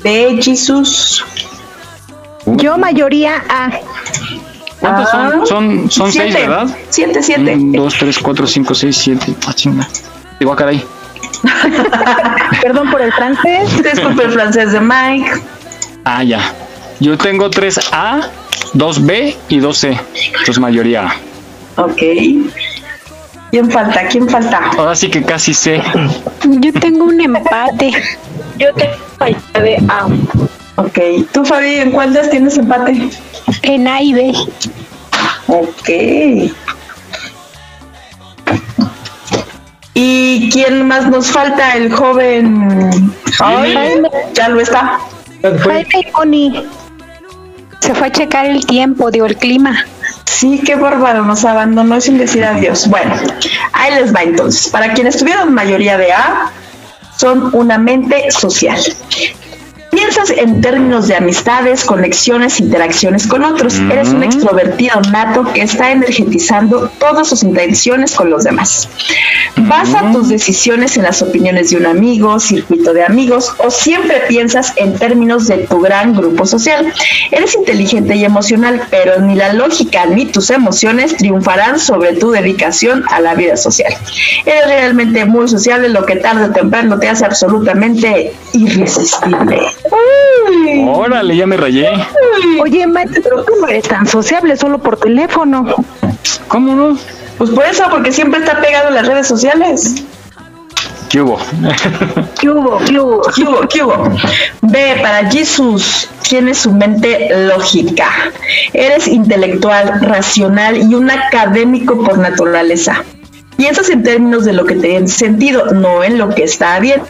B. Jesús. Yo mayoría A. ¿Cuántos son? Son, son seis, Siete. ¿verdad? Siete, siete. Un, dos, tres, cuatro, cinco, seis, siete. Ah, chinga. Digo, ah, caray. Perdón por el francés. Disculpe el francés de Mike. Ah, ya. Yo tengo tres A, dos B y dos C. Entonces mayoría A. Ok. ¿Quién falta? ¿Quién falta? Ahora sí que casi sé. Yo tengo un empate. Yo tengo de A. Ok. ¿Tú, Fabi, en cuántas tienes empate? En A y B. Ok. ¿Y quién más nos falta? El joven. Ay, ya lo está. Jaime y Connie. Se fue a checar el tiempo, digo, el clima. Sí, qué bárbaro, nos abandonó sin decir adiós. Bueno, ahí les va entonces. Para quienes tuvieron mayoría de A, son una mente social. Piensas en términos de amistades, conexiones, interacciones con otros. Eres un extrovertido nato que está energetizando todas sus intenciones con los demás. Basa tus decisiones en las opiniones de un amigo, circuito de amigos o siempre piensas en términos de tu gran grupo social. Eres inteligente y emocional, pero ni la lógica ni tus emociones triunfarán sobre tu dedicación a la vida social. Eres realmente muy sociable, lo que tarde o temprano te hace absolutamente irresistible. Órale, ya me rayé. Oye, Mike, pero tú no eres tan sociable solo por teléfono. ¿Cómo no? Pues por eso, porque siempre está pegado en las redes sociales. ¿Qué hubo? ¿Qué hubo? ¿Qué hubo? ¿Qué hubo? ¿Qué hubo? B, para Jesús, tienes su mente lógica. Eres intelectual, racional y un académico por naturaleza. Piensas en términos de lo que tiene sentido, no en lo que está bien.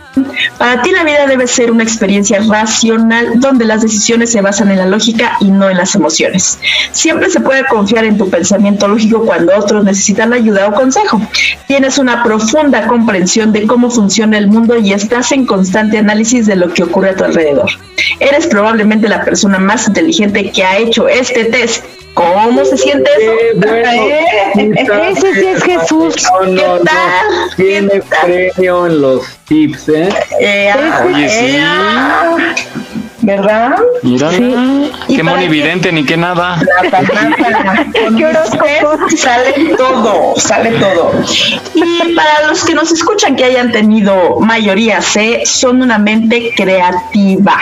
Para ti la vida debe ser una experiencia racional donde las decisiones se basan en la lógica y no en las emociones. Siempre se puede confiar en tu pensamiento lógico cuando otros necesitan ayuda o consejo. Tienes una profunda comprensión de cómo funciona el mundo y estás en constante análisis de lo que ocurre a tu alrededor. Eres probablemente la persona más inteligente que ha hecho este test. ¿Cómo se siente eso? ¿Eh? Ese sí es Jesús. No, no, no. tal? Tiene premio en los tips, ¿eh? Eh, ah, Oye, sí. eh, ah, ¿Verdad? Mira, ¿Y qué monividente ni qué nada. ¿Qué horóscopo? usted Sale todo, sale todo. Y para los que nos escuchan que hayan tenido mayoría C, son una mente creativa.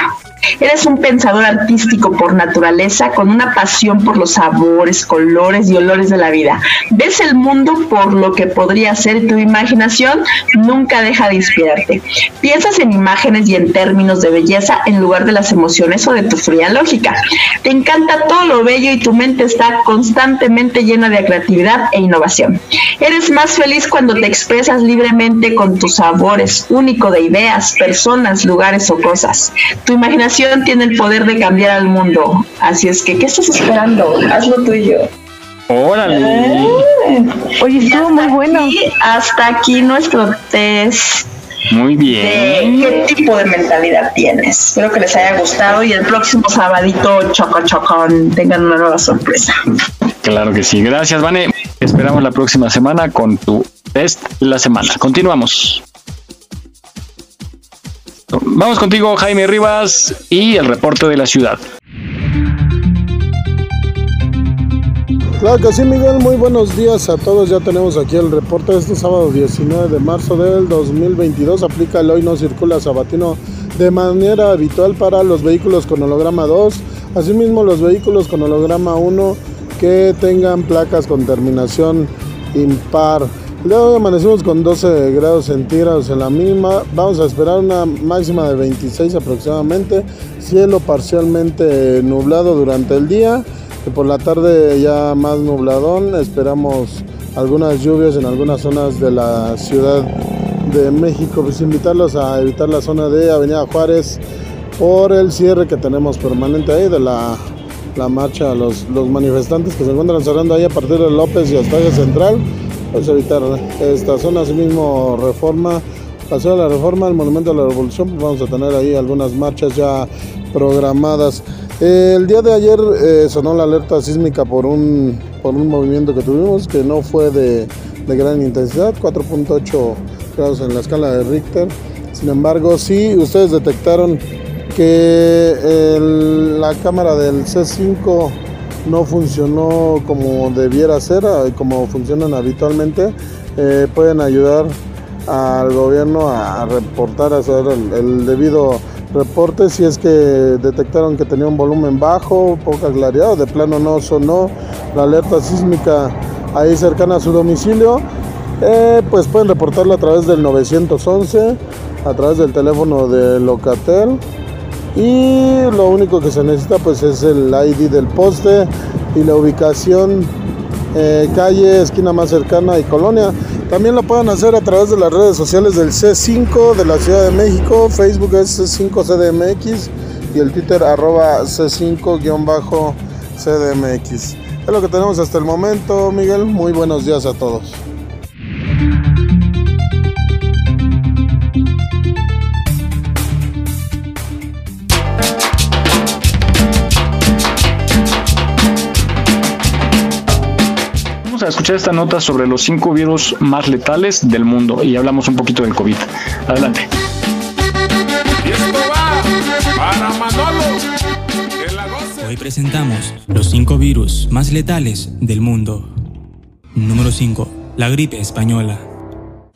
Eres un pensador artístico por naturaleza con una pasión por los sabores, colores y olores de la vida. Ves el mundo por lo que podría ser tu imaginación nunca deja de inspirarte. Piensas en imágenes y en términos de belleza en lugar de las emociones o de tu fría lógica. Te encanta todo lo bello y tu mente está constantemente llena de creatividad e innovación. Eres más feliz cuando te expresas libremente con tus sabores, único de ideas, personas, lugares o cosas. Tu imaginación tiene el poder de cambiar al mundo. Así es que, ¿qué estás esperando? Hazlo tuyo. Órale. Eh, oye, estuvo muy bueno. Y hasta aquí nuestro test. Muy bien. ¿Qué tipo de mentalidad tienes? Espero que les haya gustado y el próximo sabadito choco chocón tengan una nueva sorpresa. Claro que sí. Gracias, Vane. Esperamos la próxima semana con tu test la semana. Continuamos. Vamos contigo, Jaime Rivas, y el reporte de la ciudad. Claro que sí, Miguel. Muy buenos días a todos. Ya tenemos aquí el reporte de este sábado 19 de marzo del 2022. Aplica el hoy no circula sabatino de manera habitual para los vehículos con holograma 2. Asimismo, los vehículos con holograma 1 que tengan placas con terminación impar. Hoy amanecimos con 12 grados centígrados en la mínima. Vamos a esperar una máxima de 26 aproximadamente. Cielo parcialmente nublado durante el día por la tarde ya más nubladón, esperamos algunas lluvias en algunas zonas de la Ciudad de México, pues invitarlos a evitar la zona de Avenida Juárez por el cierre que tenemos permanente ahí de la, marcha, los, los manifestantes que se encuentran cerrando ahí a partir de López y hasta Central, pues evitar esta zona, asimismo Reforma, Paseo de la Reforma, el Monumento de la Revolución, pues vamos a tener ahí algunas marchas ya programadas el día de ayer eh, sonó la alerta sísmica por un, por un movimiento que tuvimos que no fue de, gran intensidad, 4.8 grados en la escala de Richter. Sin embargo, sí, ustedes detectaron que la cámara del C5 no funcionó como debiera ser, como funcionan habitualmente. Eh, pueden ayudar al gobierno a reportar, a hacer el debido reportes si es que detectaron que tenía un volumen bajo, poca claridad de plano no sonó la alerta sísmica ahí cercana a su domicilio, eh, pues pueden reportarlo a través del 911, a través del teléfono de Locatel y lo único que se necesita pues es el ID del poste y la ubicación eh, calle, esquina más cercana y colonia. También lo pueden hacer a través de las redes sociales del C5 de la Ciudad de México. Facebook es C5CDMX y el Twitter arroba C5-CDMX. Es lo que tenemos hasta el momento, Miguel. Muy buenos días a todos. A escuchar esta nota sobre los cinco virus más letales del mundo y hablamos un poquito del COVID. Adelante. Hoy presentamos los cinco virus más letales del mundo. Número 5. La gripe española.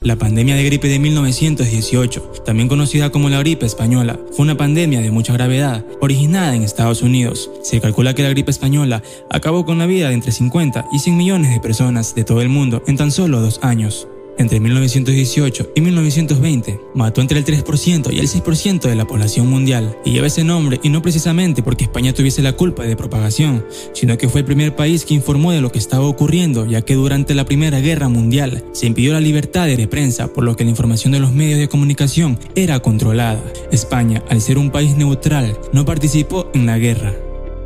La pandemia de gripe de 1918, también conocida como la gripe española, fue una pandemia de mucha gravedad, originada en Estados Unidos. Se calcula que la gripe española acabó con la vida de entre 50 y 100 millones de personas de todo el mundo en tan solo dos años entre 1918 y 1920 mató entre el 3% y el 6% de la población mundial y lleva ese nombre y no precisamente porque España tuviese la culpa de propagación, sino que fue el primer país que informó de lo que estaba ocurriendo ya que durante la Primera Guerra Mundial se impidió la libertad de prensa por lo que la información de los medios de comunicación era controlada. España, al ser un país neutral, no participó en la guerra.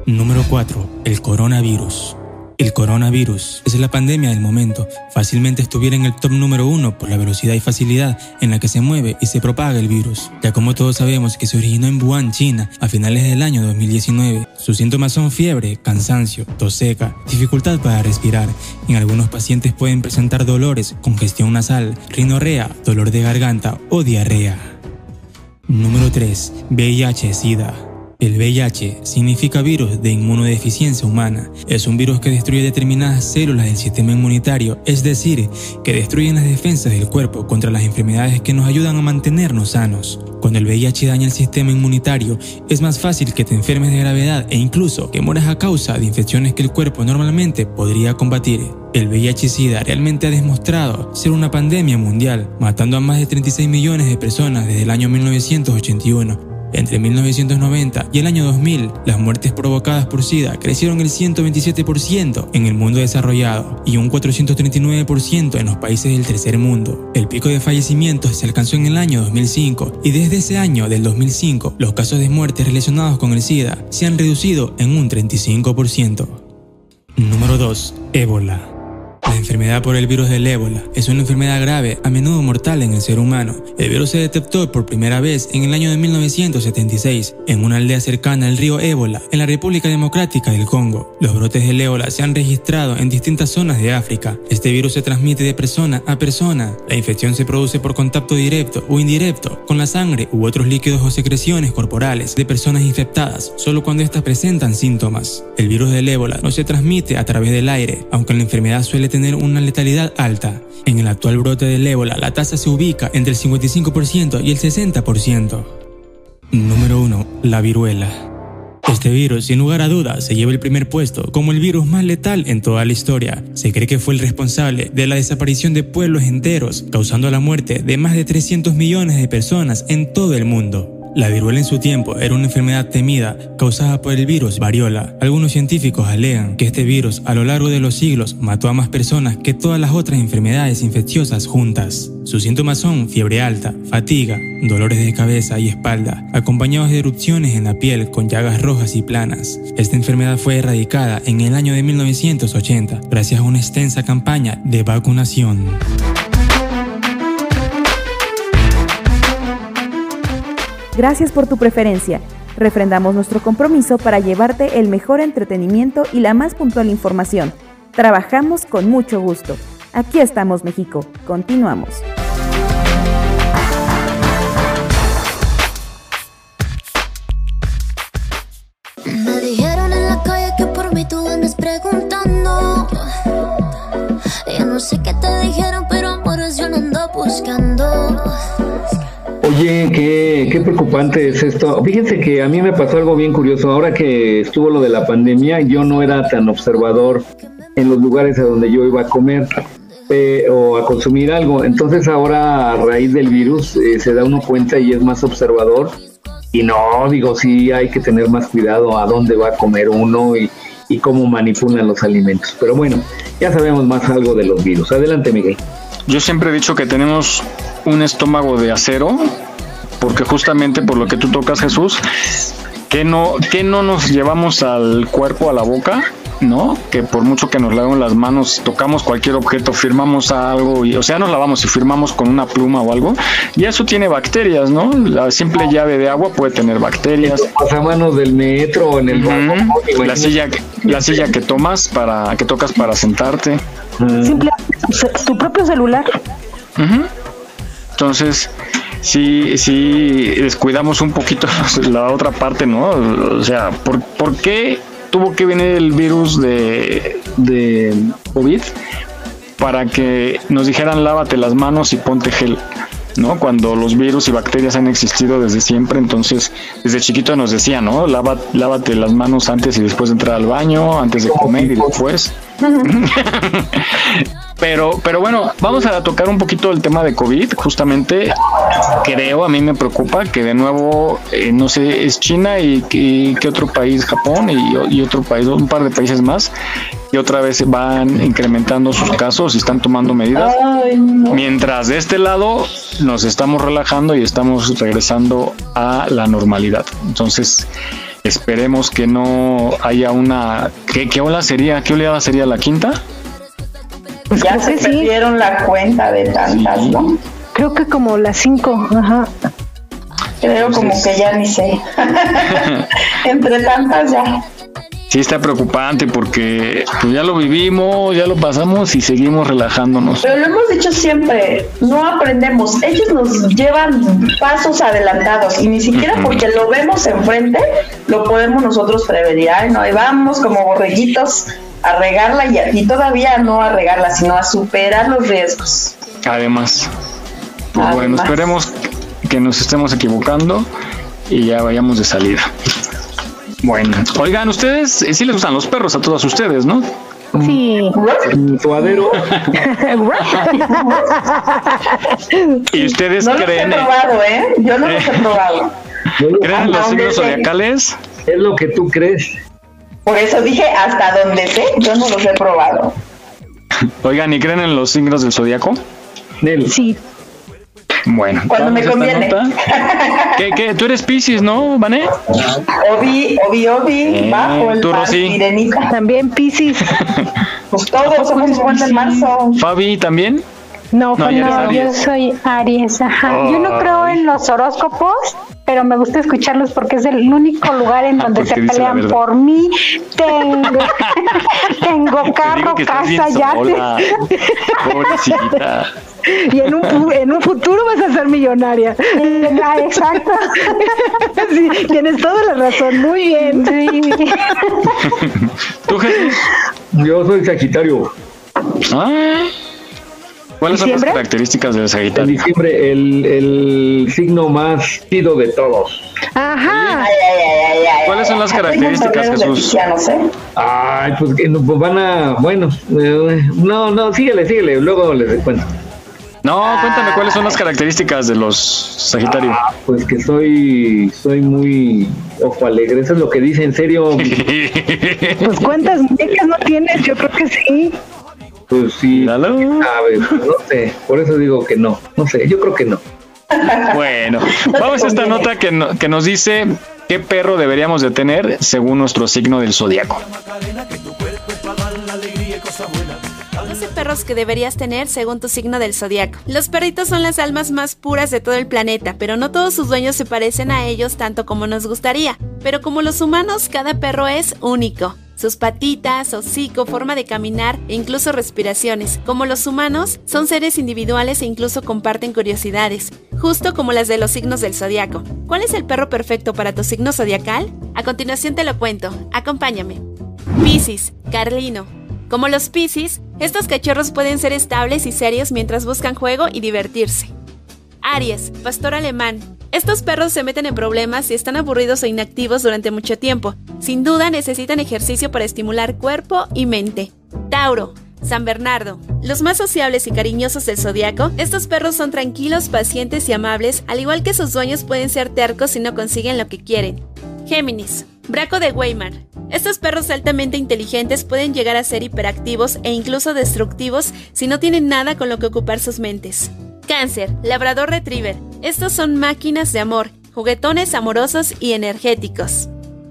Número 4. El coronavirus. El coronavirus es la pandemia del momento. Fácilmente estuviera en el top número uno por la velocidad y facilidad en la que se mueve y se propaga el virus. Ya como todos sabemos que se originó en Wuhan, China, a finales del año 2019. Sus síntomas son fiebre, cansancio, tos seca, dificultad para respirar. En algunos pacientes pueden presentar dolores, congestión nasal, rinorrea, dolor de garganta o diarrea. Número 3. VIH-Sida. El VIH significa virus de inmunodeficiencia humana. Es un virus que destruye determinadas células del sistema inmunitario, es decir, que destruyen las defensas del cuerpo contra las enfermedades que nos ayudan a mantenernos sanos. Cuando el VIH daña el sistema inmunitario, es más fácil que te enfermes de gravedad e incluso que mueras a causa de infecciones que el cuerpo normalmente podría combatir. El VIH-Sida realmente ha demostrado ser una pandemia mundial, matando a más de 36 millones de personas desde el año 1981 entre 1990 y el año 2000, las muertes provocadas por SIDA crecieron el 127% en el mundo desarrollado y un 439% en los países del tercer mundo. El pico de fallecimientos se alcanzó en el año 2005 y desde ese año del 2005 los casos de muerte relacionados con el SIDA se han reducido en un 35%. Número 2. Ébola. La enfermedad por el virus del ébola es una enfermedad grave, a menudo mortal en el ser humano. El virus se detectó por primera vez en el año de 1976 en una aldea cercana al río Ébola, en la República Democrática del Congo. Los brotes del ébola se han registrado en distintas zonas de África. Este virus se transmite de persona a persona. La infección se produce por contacto directo o indirecto con la sangre u otros líquidos o secreciones corporales de personas infectadas, solo cuando éstas presentan síntomas. El virus del ébola no se transmite a través del aire, aunque la enfermedad suele tener una letalidad alta. En el actual brote del ébola, la tasa se ubica entre el 55% y el 60%. Número 1. La viruela. Este virus, sin lugar a dudas, se lleva el primer puesto como el virus más letal en toda la historia. Se cree que fue el responsable de la desaparición de pueblos enteros, causando la muerte de más de 300 millones de personas en todo el mundo. La viruela en su tiempo era una enfermedad temida causada por el virus variola. Algunos científicos alegan que este virus a lo largo de los siglos mató a más personas que todas las otras enfermedades infecciosas juntas. Sus síntomas son fiebre alta, fatiga, dolores de cabeza y espalda, acompañados de erupciones en la piel con llagas rojas y planas. Esta enfermedad fue erradicada en el año de 1980 gracias a una extensa campaña de vacunación. Gracias por tu preferencia. Refrendamos nuestro compromiso para llevarte el mejor entretenimiento y la más puntual información. Trabajamos con mucho gusto. Aquí estamos, México. Continuamos. Me dijeron en la calle que por mí tú andas preguntando. No sé qué te dijeron, pero yo no ando buscando. Oye, qué, qué preocupante es esto. Fíjense que a mí me pasó algo bien curioso. Ahora que estuvo lo de la pandemia, yo no era tan observador en los lugares a donde yo iba a comer eh, o a consumir algo. Entonces ahora a raíz del virus eh, se da uno cuenta y es más observador. Y no, digo, sí hay que tener más cuidado a dónde va a comer uno y, y cómo manipulan los alimentos. Pero bueno, ya sabemos más algo de los virus. Adelante, Miguel. Yo siempre he dicho que tenemos un estómago de acero, porque justamente por lo que tú tocas, Jesús, que no, que no nos llevamos al cuerpo, a la boca, ¿no? Que por mucho que nos lavemos las manos, tocamos cualquier objeto, firmamos algo, y, o sea, nos lavamos y firmamos con una pluma o algo, y eso tiene bacterias, ¿no? La simple llave de agua puede tener bacterias. Pasamanos del metro en el uh la silla, la silla que tomas para, que tocas para sentarte. Simple, tu propio celular. Entonces, sí, sí, descuidamos un poquito la otra parte, ¿no? O sea, ¿por, ¿por qué tuvo que venir el virus de, de COVID? Para que nos dijeran lávate las manos y ponte gel. ¿no? Cuando los virus y bacterias han existido desde siempre, entonces desde chiquito nos decía, ¿no? Lávate las manos antes y después de entrar al baño, antes de comer y después. pero, pero bueno, vamos a tocar un poquito el tema de COVID. Justamente creo, a mí me preocupa que de nuevo, eh, no sé, es China y, que otro país, Japón y, y otro país, un par de países más, y otra vez van incrementando sus casos y están tomando medidas. Mientras de este lado nos estamos relajando y estamos regresando a la normalidad. Entonces, esperemos que no haya una... ¿Qué, qué ola sería? ¿Qué oleada sería la quinta? Pues ya se perdieron la cuenta de tantas, ¿no? Creo que como las cinco, ajá. Creo como que ya ni sé. Entre tantas ya. Sí está preocupante porque pues ya lo vivimos, ya lo pasamos y seguimos relajándonos. Pero lo hemos dicho siempre, no aprendemos. Ellos nos llevan pasos adelantados y ni siquiera porque lo vemos enfrente lo podemos nosotros prevenir. Ay, no, ahí vamos como borreguitos a regarla y, y todavía no a regarla, sino a superar los riesgos. Además, pues bueno, esperemos que nos estemos equivocando y ya vayamos de salida. Bueno, oigan, ustedes eh, sí les gustan los perros a todos ustedes, ¿no? Sí. Suadero. ¿Y ustedes No los he creen? probado, ¿eh? Yo no los he probado. ¿Creen en los signos zodiacales? Es lo que tú crees. Por eso dije hasta donde sé, yo no los he probado. Oigan, ¿y creen en los signos del zodiaco? Sí. Bueno, Cuando me conviene. ¿Qué, qué? Tú eres Pisces, ¿no, Vané? Obi, Obi, Obi, Eh, bajo el tú, mar, Rosy. sirenita. También Piscis. Pues todos somos igual del marzo. Fabi también. No, No, yo soy Aries, ajá. Yo no creo en los horóscopos, pero me gusta escucharlos porque es el único lugar en donde Ah, porque se pelean por mí. Tengo, tengo carro, casa, yate. Pobrecita. Y en un, en un futuro vas a ser millonaria. Ah, exacto. Sí, tienes toda la razón. Muy bien. ¿Tú, Jesús? Yo soy Sagitario. Ah. ¿Cuáles son las características del En Sagitario? diciembre, el, el signo más chido de todos. Ajá. Ay, ay, ay, ay, ay, ¿Cuáles son las características, Jesús? ¿eh? Ay, pues que pues van a. Bueno, eh, no, no, síguele, síguele. Luego les cuento. No, cuéntame cuáles son las características de los Sagitario. Ah, pues que soy soy muy ojo alegre. Eso es lo que dice, en serio. Pues cuántas muñecas no tienes, yo creo que sí. Pues sí. Míralo. Sabe, no sé. Por eso digo que no. No sé, yo creo que no. Bueno, vamos a esta nota que, no- que nos dice qué perro deberíamos de tener según nuestro signo del zodiaco. 12 perros que deberías tener según tu signo del zodiaco. Los perritos son las almas más puras de todo el planeta, pero no todos sus dueños se parecen a ellos tanto como nos gustaría. Pero como los humanos, cada perro es único. Sus patitas, hocico, forma de caminar e incluso respiraciones. Como los humanos, son seres individuales e incluso comparten curiosidades, justo como las de los signos del zodiaco. ¿Cuál es el perro perfecto para tu signo zodiacal? A continuación te lo cuento. Acompáñame. Piscis, Carlino. Como los Piscis, estos cachorros pueden ser estables y serios mientras buscan juego y divertirse. Aries, pastor alemán. Estos perros se meten en problemas si están aburridos o inactivos durante mucho tiempo. Sin duda necesitan ejercicio para estimular cuerpo y mente. Tauro, San Bernardo. Los más sociables y cariñosos del zodiaco, estos perros son tranquilos, pacientes y amables, al igual que sus dueños pueden ser tercos si no consiguen lo que quieren. Géminis, Braco de Weimar. Estos perros altamente inteligentes pueden llegar a ser hiperactivos e incluso destructivos si no tienen nada con lo que ocupar sus mentes. Cáncer, Labrador Retriever. Estos son máquinas de amor, juguetones amorosos y energéticos.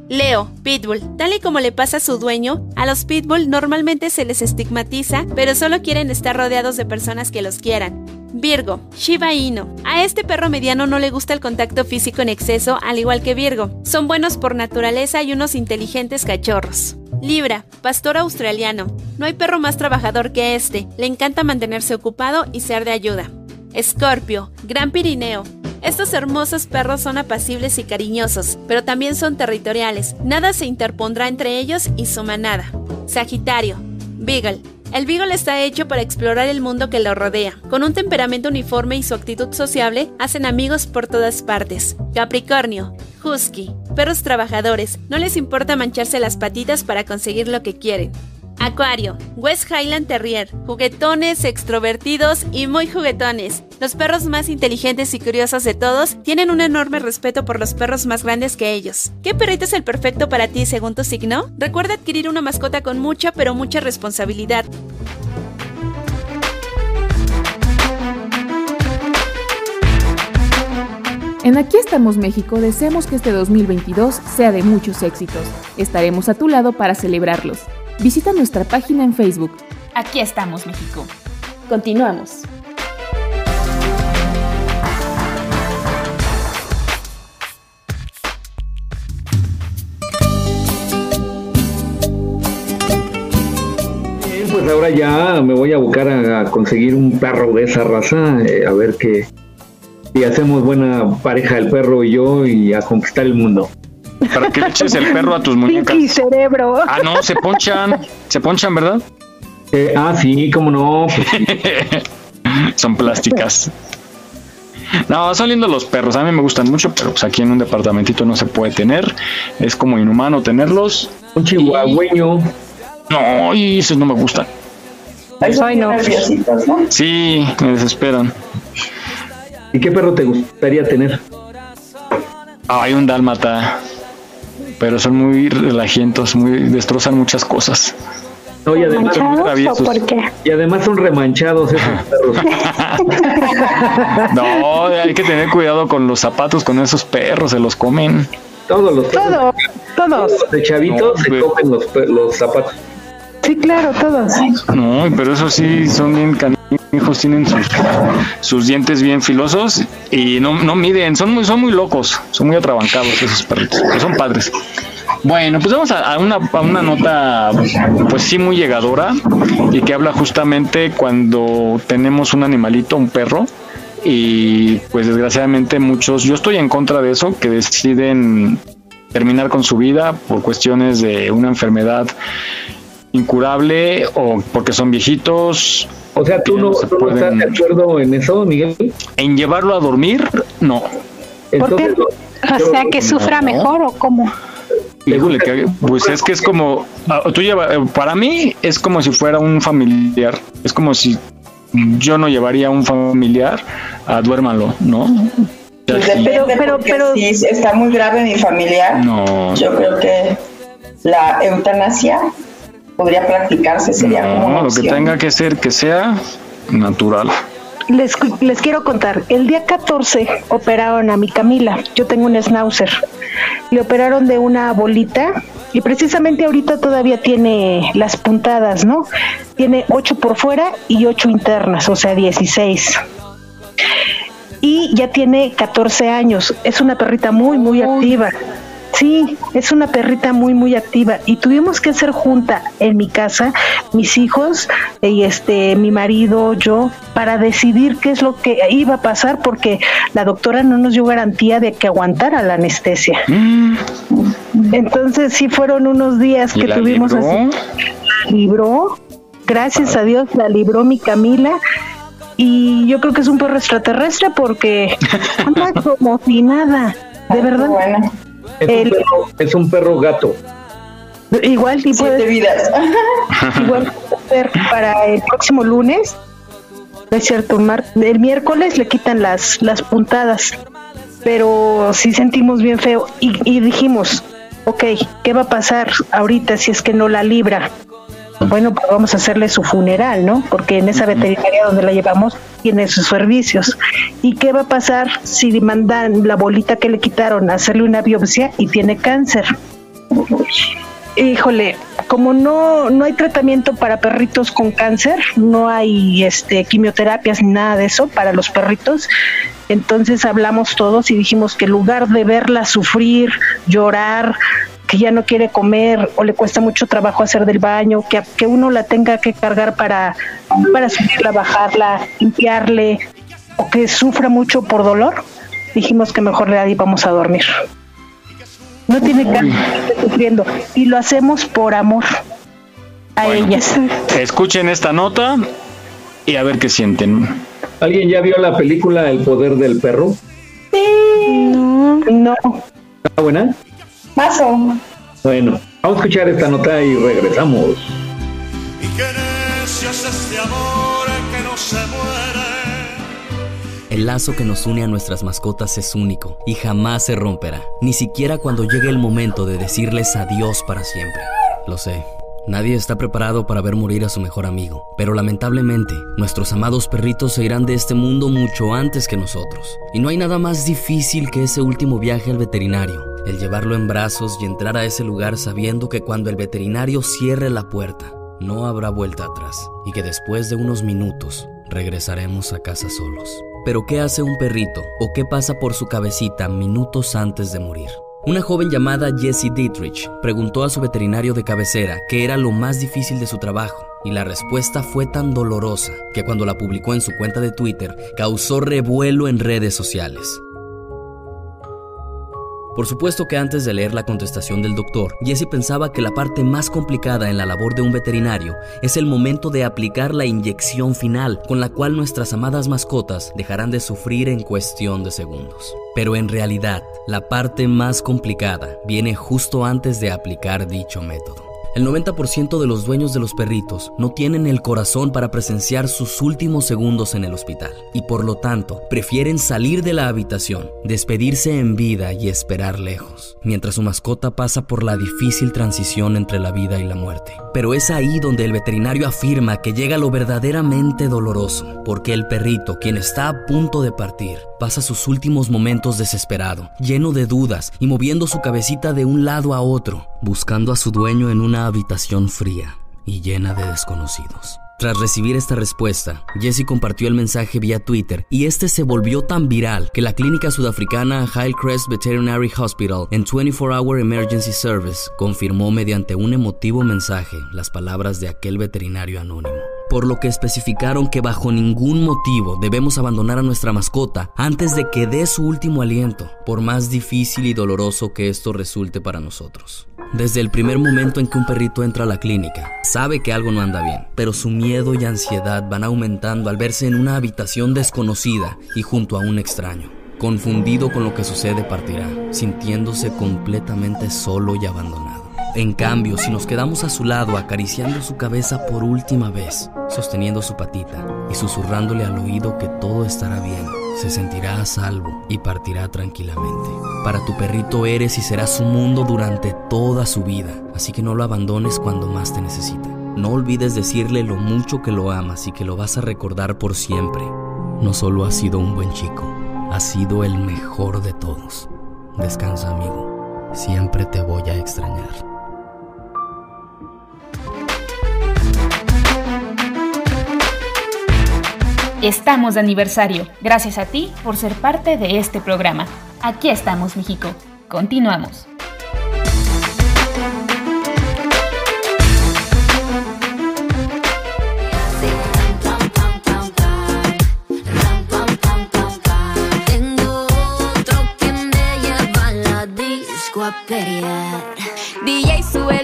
Leo, Pitbull. Tal y como le pasa a su dueño, a los Pitbull normalmente se les estigmatiza, pero solo quieren estar rodeados de personas que los quieran. Virgo, Shiba Inu. A este perro mediano no le gusta el contacto físico en exceso, al igual que Virgo. Son buenos por naturaleza y unos inteligentes cachorros. Libra, pastor australiano. No hay perro más trabajador que este. Le encanta mantenerse ocupado y ser de ayuda. Escorpio, Gran Pirineo. Estos hermosos perros son apacibles y cariñosos, pero también son territoriales. Nada se interpondrá entre ellos y su manada. Sagitario, Beagle. El Beagle está hecho para explorar el mundo que lo rodea. Con un temperamento uniforme y su actitud sociable, hacen amigos por todas partes. Capricornio, Husky. Perros trabajadores. No les importa mancharse las patitas para conseguir lo que quieren. Acuario, West Highland Terrier, juguetones, extrovertidos y muy juguetones. Los perros más inteligentes y curiosos de todos tienen un enorme respeto por los perros más grandes que ellos. ¿Qué perrito es el perfecto para ti según tu signo? Recuerda adquirir una mascota con mucha pero mucha responsabilidad. En Aquí estamos México deseamos que este 2022 sea de muchos éxitos. Estaremos a tu lado para celebrarlos. Visita nuestra página en Facebook. Aquí estamos México. Continuamos. Bien, pues ahora ya me voy a buscar a, conseguir un perro de esa raza, eh, a ver qué. Si hacemos buena pareja el perro y yo y a conquistar el mundo. Para que le eches el perro a tus muñecas. Pinky cerebro. Ah, no, se ponchan. Se ponchan, ¿verdad? Eh, ah, sí, cómo no. pues sí. Son plásticas. No, son lindos los perros. A mí me gustan mucho, pero pues aquí en un departamentito no se puede tener. Es como inhumano tenerlos. Un chihuahueño. No, y esos no me gustan. Ay, no. ¿no? Sí, me desesperan. ¿Y qué perro te gustaría tener? Hay un dálmata, pero son muy relajientos, muy destrozan muchas cosas. No, y además, por qué? y además son remanchados esos perros. no, hay que tener cuidado con los zapatos, con esos perros, se los comen. Todos los perros. Todos, todos. Los de chavitos No, se comen los, pe- los zapatos. Sí, claro, todos. No, pero eso sí, son bien canijos, tienen sus, sus dientes bien filosos y no, no miden, son muy, son muy locos, son muy atrabancados esos perritos, pero son padres. Bueno, pues vamos a, a una, a una nota, pues sí, muy llegadora y que habla justamente cuando tenemos un animalito, un perro, y pues desgraciadamente muchos, yo estoy en contra de eso, que deciden terminar con su vida por cuestiones de una enfermedad incurable o porque son viejitos. O sea, ¿tú no, se tú no estás de acuerdo en eso, Miguel? En llevarlo a dormir, no. ¿Por qué? O sea, que sufra No. mejor o cómo. Híjole, que- pues es que es como, ah, tú lleva, eh, para mí es como si fuera un familiar, es como si yo no llevaría a un familiar a duérmalo, ¿no? Pues depende, pero, pero si está muy grave mi familiar, No. yo creo que la eutanasia podría practicarse, sería como No, lo que tenga que ser, que sea natural. Les, les quiero contar, el día 14 operaron a mi Camila, yo tengo un schnauzer, le operaron de una bolita y precisamente ahorita todavía tiene las puntadas, ¿no? Tiene 8 por fuera y 8 internas, o sea, 16. Y ya tiene 14 años, es una perrita muy, muy activa. Sí, es una perrita muy muy activa y tuvimos que hacer junta en mi casa, mis hijos y este mi marido, yo para decidir qué es lo que iba a pasar porque la doctora no nos dio garantía de que aguantara la anestesia. Entonces sí fueron unos días ¿Y que tuvimos libró? así. Libró, gracias a Dios la libró mi Camila y yo creo que es un perro extraterrestre porque anda como si nada, de verdad. Es un, perro, es un perro gato. Igual y puede vidas. igual para el próximo lunes. No es cierto, mar- el miércoles le quitan las, las puntadas. Pero sí sentimos bien feo y, y dijimos, ok, ¿qué va a pasar ahorita si es que no la libra? Bueno, pues vamos a hacerle su funeral, ¿no? Porque en esa veterinaria donde la llevamos tiene sus servicios. ¿Y qué va a pasar si mandan la bolita que le quitaron a hacerle una biopsia y tiene cáncer? Híjole, como no, no hay tratamiento para perritos con cáncer, no hay este quimioterapias ni nada de eso para los perritos, entonces hablamos todos y dijimos que en lugar de verla sufrir, llorar, que ya no quiere comer o le cuesta mucho trabajo hacer del baño, que, que uno la tenga que cargar para, para subirla, bajarla, limpiarle, o que sufra mucho por dolor, dijimos que mejor le íbamos a dormir. No tiene que estar sufriendo y lo hacemos por amor a ellas. Escuchen esta nota y a ver qué sienten. ¿Alguien ya vio la película El poder del perro? No, no. ¿Está buena? Paso. Bueno, vamos a escuchar esta nota y regresamos. Y necio es este amor que no se muere. El lazo que nos une a nuestras mascotas es único y jamás se romperá, ni siquiera cuando llegue el momento de decirles adiós para siempre. Lo sé, nadie está preparado para ver morir a su mejor amigo, pero lamentablemente nuestros amados perritos se irán de este mundo mucho antes que nosotros. Y no hay nada más difícil que ese último viaje al veterinario, el llevarlo en brazos y entrar a ese lugar sabiendo que cuando el veterinario cierre la puerta, no habrá vuelta atrás y que después de unos minutos regresaremos a casa solos. Pero ¿qué hace un perrito o qué pasa por su cabecita minutos antes de morir? Una joven llamada Jessie Dietrich preguntó a su veterinario de cabecera qué era lo más difícil de su trabajo y la respuesta fue tan dolorosa que cuando la publicó en su cuenta de Twitter causó revuelo en redes sociales. Por supuesto que antes de leer la contestación del doctor, Jesse pensaba que la parte más complicada en la labor de un veterinario es el momento de aplicar la inyección final, con la cual nuestras amadas mascotas dejarán de sufrir en cuestión de segundos. Pero en realidad, la parte más complicada viene justo antes de aplicar dicho método. El 90% de los dueños de los perritos no tienen el corazón para presenciar sus últimos segundos en el hospital y por lo tanto prefieren salir de la habitación, despedirse en vida y esperar lejos, mientras su mascota pasa por la difícil transición entre la vida y la muerte. Pero es ahí donde el veterinario afirma que llega lo verdaderamente doloroso, porque el perrito, quien está a punto de partir, pasa sus últimos momentos desesperado, lleno de dudas y moviendo su cabecita de un lado a otro, buscando a su dueño en una habitación fría y llena de desconocidos. Tras recibir esta respuesta, Jesse compartió el mensaje vía Twitter y este se volvió tan viral que la clínica sudafricana Hillcrest Veterinary Hospital en 24-Hour Emergency Service confirmó mediante un emotivo mensaje las palabras de aquel veterinario anónimo por lo que especificaron que bajo ningún motivo debemos abandonar a nuestra mascota antes de que dé su último aliento, por más difícil y doloroso que esto resulte para nosotros. Desde el primer momento en que un perrito entra a la clínica, sabe que algo no anda bien, pero su miedo y ansiedad van aumentando al verse en una habitación desconocida y junto a un extraño. Confundido con lo que sucede, partirá, sintiéndose completamente solo y abandonado. En cambio, si nos quedamos a su lado acariciando su cabeza por última vez, sosteniendo su patita y susurrándole al oído que todo estará bien, se sentirá a salvo y partirá tranquilamente. Para tu perrito eres y serás su mundo durante toda su vida, así que no lo abandones cuando más te necesita. No olvides decirle lo mucho que lo amas y que lo vas a recordar por siempre. No solo has sido un buen chico, has sido el mejor de todos. Descansa amigo, siempre te voy a extrañar. Estamos de aniversario. Gracias a ti por ser parte de este programa. Aquí estamos, México. Continuamos. Tengo otro que me lleva la disco a. DJ suelo,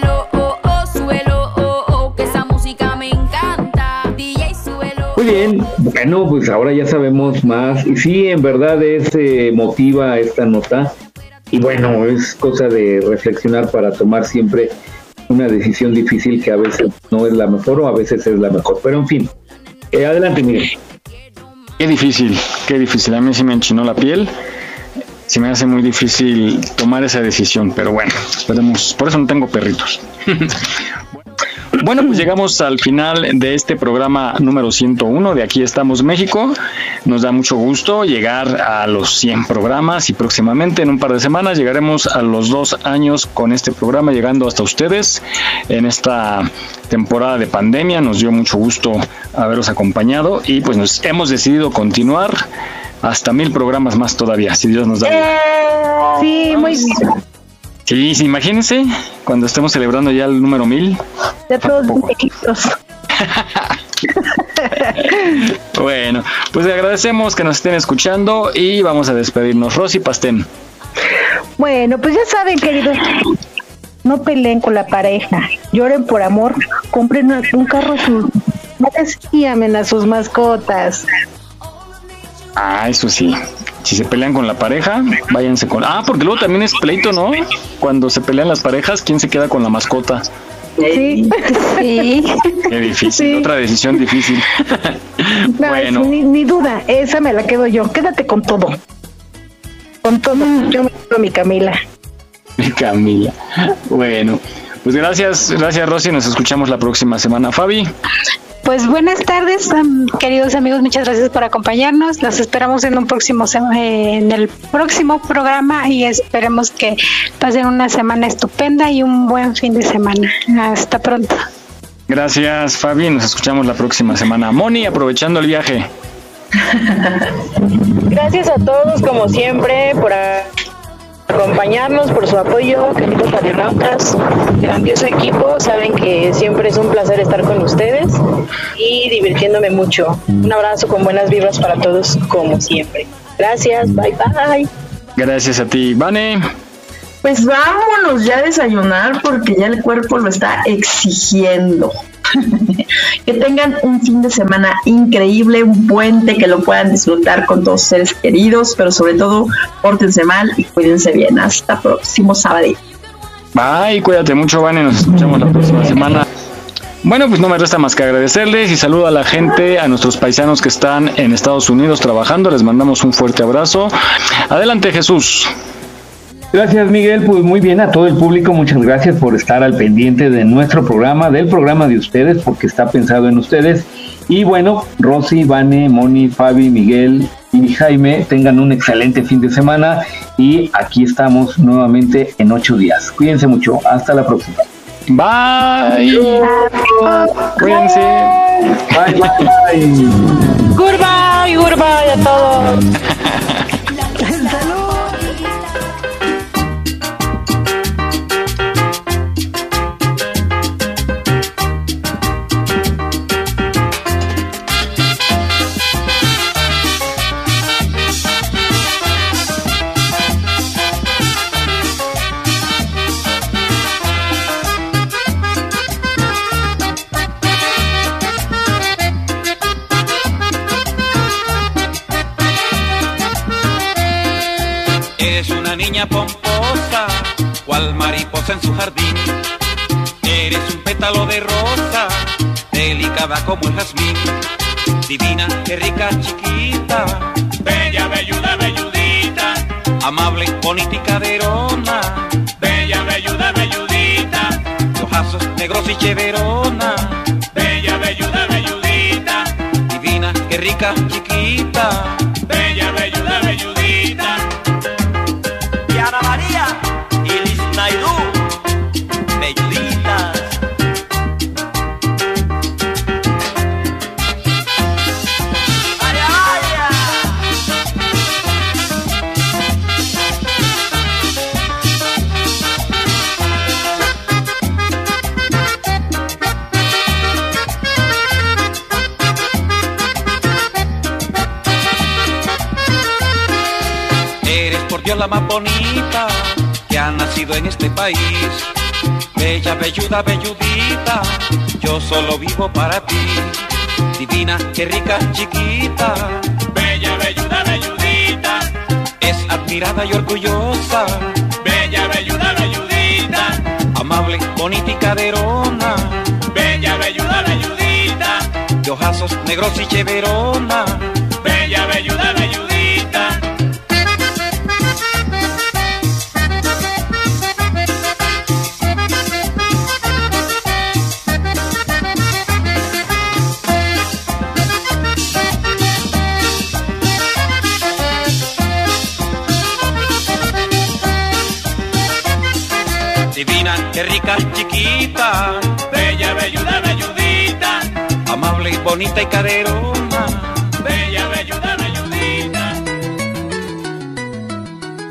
bien, bueno, pues ahora ya sabemos más. Y sí, en verdad es eh, emotiva esta nota. Y bueno, es cosa de reflexionar para tomar siempre una decisión difícil que a veces no es la mejor o a veces es la mejor. Pero en fin, eh, adelante, mire. Qué difícil, qué difícil. A mí sí me enchinó la piel. Se me hace muy difícil tomar esa decisión, pero bueno, esperemos. Por eso no tengo perritos. Bueno, pues llegamos al final de este programa número 101 de Aquí estamos México. Nos da mucho gusto llegar a los 100 programas y próximamente en un par de semanas llegaremos a los dos años con este programa llegando hasta ustedes en esta temporada de pandemia. Nos dio mucho gusto haberos acompañado y pues nos hemos decidido continuar hasta mil programas más todavía, si Dios nos da. vida. Sí, muy bien. Sí, sí, imagínense cuando estemos celebrando ya el número mil. De todos. Bueno, pues le agradecemos que nos estén escuchando y vamos a despedirnos. Rosy Pastén. Bueno, pues ya saben, queridos. No peleen con la pareja, lloren por amor, compren un carro y amen a sus mascotas. Ah, eso sí. Si se pelean con la pareja, váyanse con. Ah, porque luego también es pleito, ¿no? Cuando se pelean las parejas, ¿quién se queda con la mascota? Sí, sí. Qué difícil, otra decisión difícil. No, Bueno. ni, ni duda, esa me la quedo yo. Quédate con todo. Con todo. Yo me quedo mi Camila. Camila. Bueno, pues gracias, gracias Rosy. Nos escuchamos la próxima semana, Fabi. Pues buenas tardes, queridos amigos, muchas gracias por acompañarnos. Los esperamos en un próximo en el próximo programa y esperemos que pasen una semana estupenda y un buen fin de semana. Hasta pronto. Gracias, Fabi. Nos escuchamos la próxima semana. Moni, aprovechando el viaje. Gracias a todos, como siempre, por acompañarnos, por su apoyo, queridos radionautas, grandioso equipo. Saben que siempre es un placer estar con ustedes y divirtiéndome mucho. Un abrazo con buenas vibras para todos, como siempre. Gracias, bye bye. Gracias a ti, Vane. Pues vámonos ya a desayunar porque ya el cuerpo lo está exigiendo. que tengan un fin de semana increíble, un puente que lo puedan disfrutar con todos sus seres queridos, pero sobre todo pórtense mal y cuídense bien. Hasta próximo sábado. Bye, cuídate mucho, Vane, nos escuchamos la próxima semana. Bueno, pues no me resta más que agradecerles y saludo a la gente, a nuestros paisanos que están en Estados Unidos trabajando. Les mandamos un fuerte abrazo. Adelante, Jesús. Gracias Miguel, pues muy bien a todo el público, muchas gracias por estar al pendiente de nuestro programa, del programa de ustedes, porque está pensado en ustedes. Y bueno, Rosy, Vane, Moni, Fabi, Miguel y Jaime, tengan un excelente fin de semana y aquí estamos nuevamente en ocho días. Cuídense mucho, hasta la próxima. Bye. Cuídense. Bye, bye. Goodbye, goodbye a todos. mariposa en su jardín. Eres un pétalo de rosa, delicada como el jazmín. Divina, qué rica, chiquita. Bella, belluda, belludita. Amable, bonita y caderona. Bella, belluda, belludita. Ojazos negros y cheverona. Bella, belluda, belludita. Divina, qué rica, chiquita. Nacido en este país. Bella, belluda, belludita, yo solo vivo para ti. Divina, qué rica, chiquita. Bella, belluda, belludita. Es admirada y orgullosa. Bella, belluda, belludita. Amable, bonita y caderona. Bella, belluda, belludita. De ojazos negros y cheverona. Bella, belluda, bonita y caderona. Bella, belluda, belludita.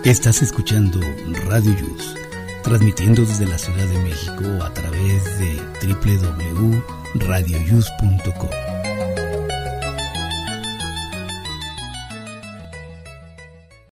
Estás escuchando Radio Yus, transmitiendo desde la Ciudad de México a través de www.radioyus.com.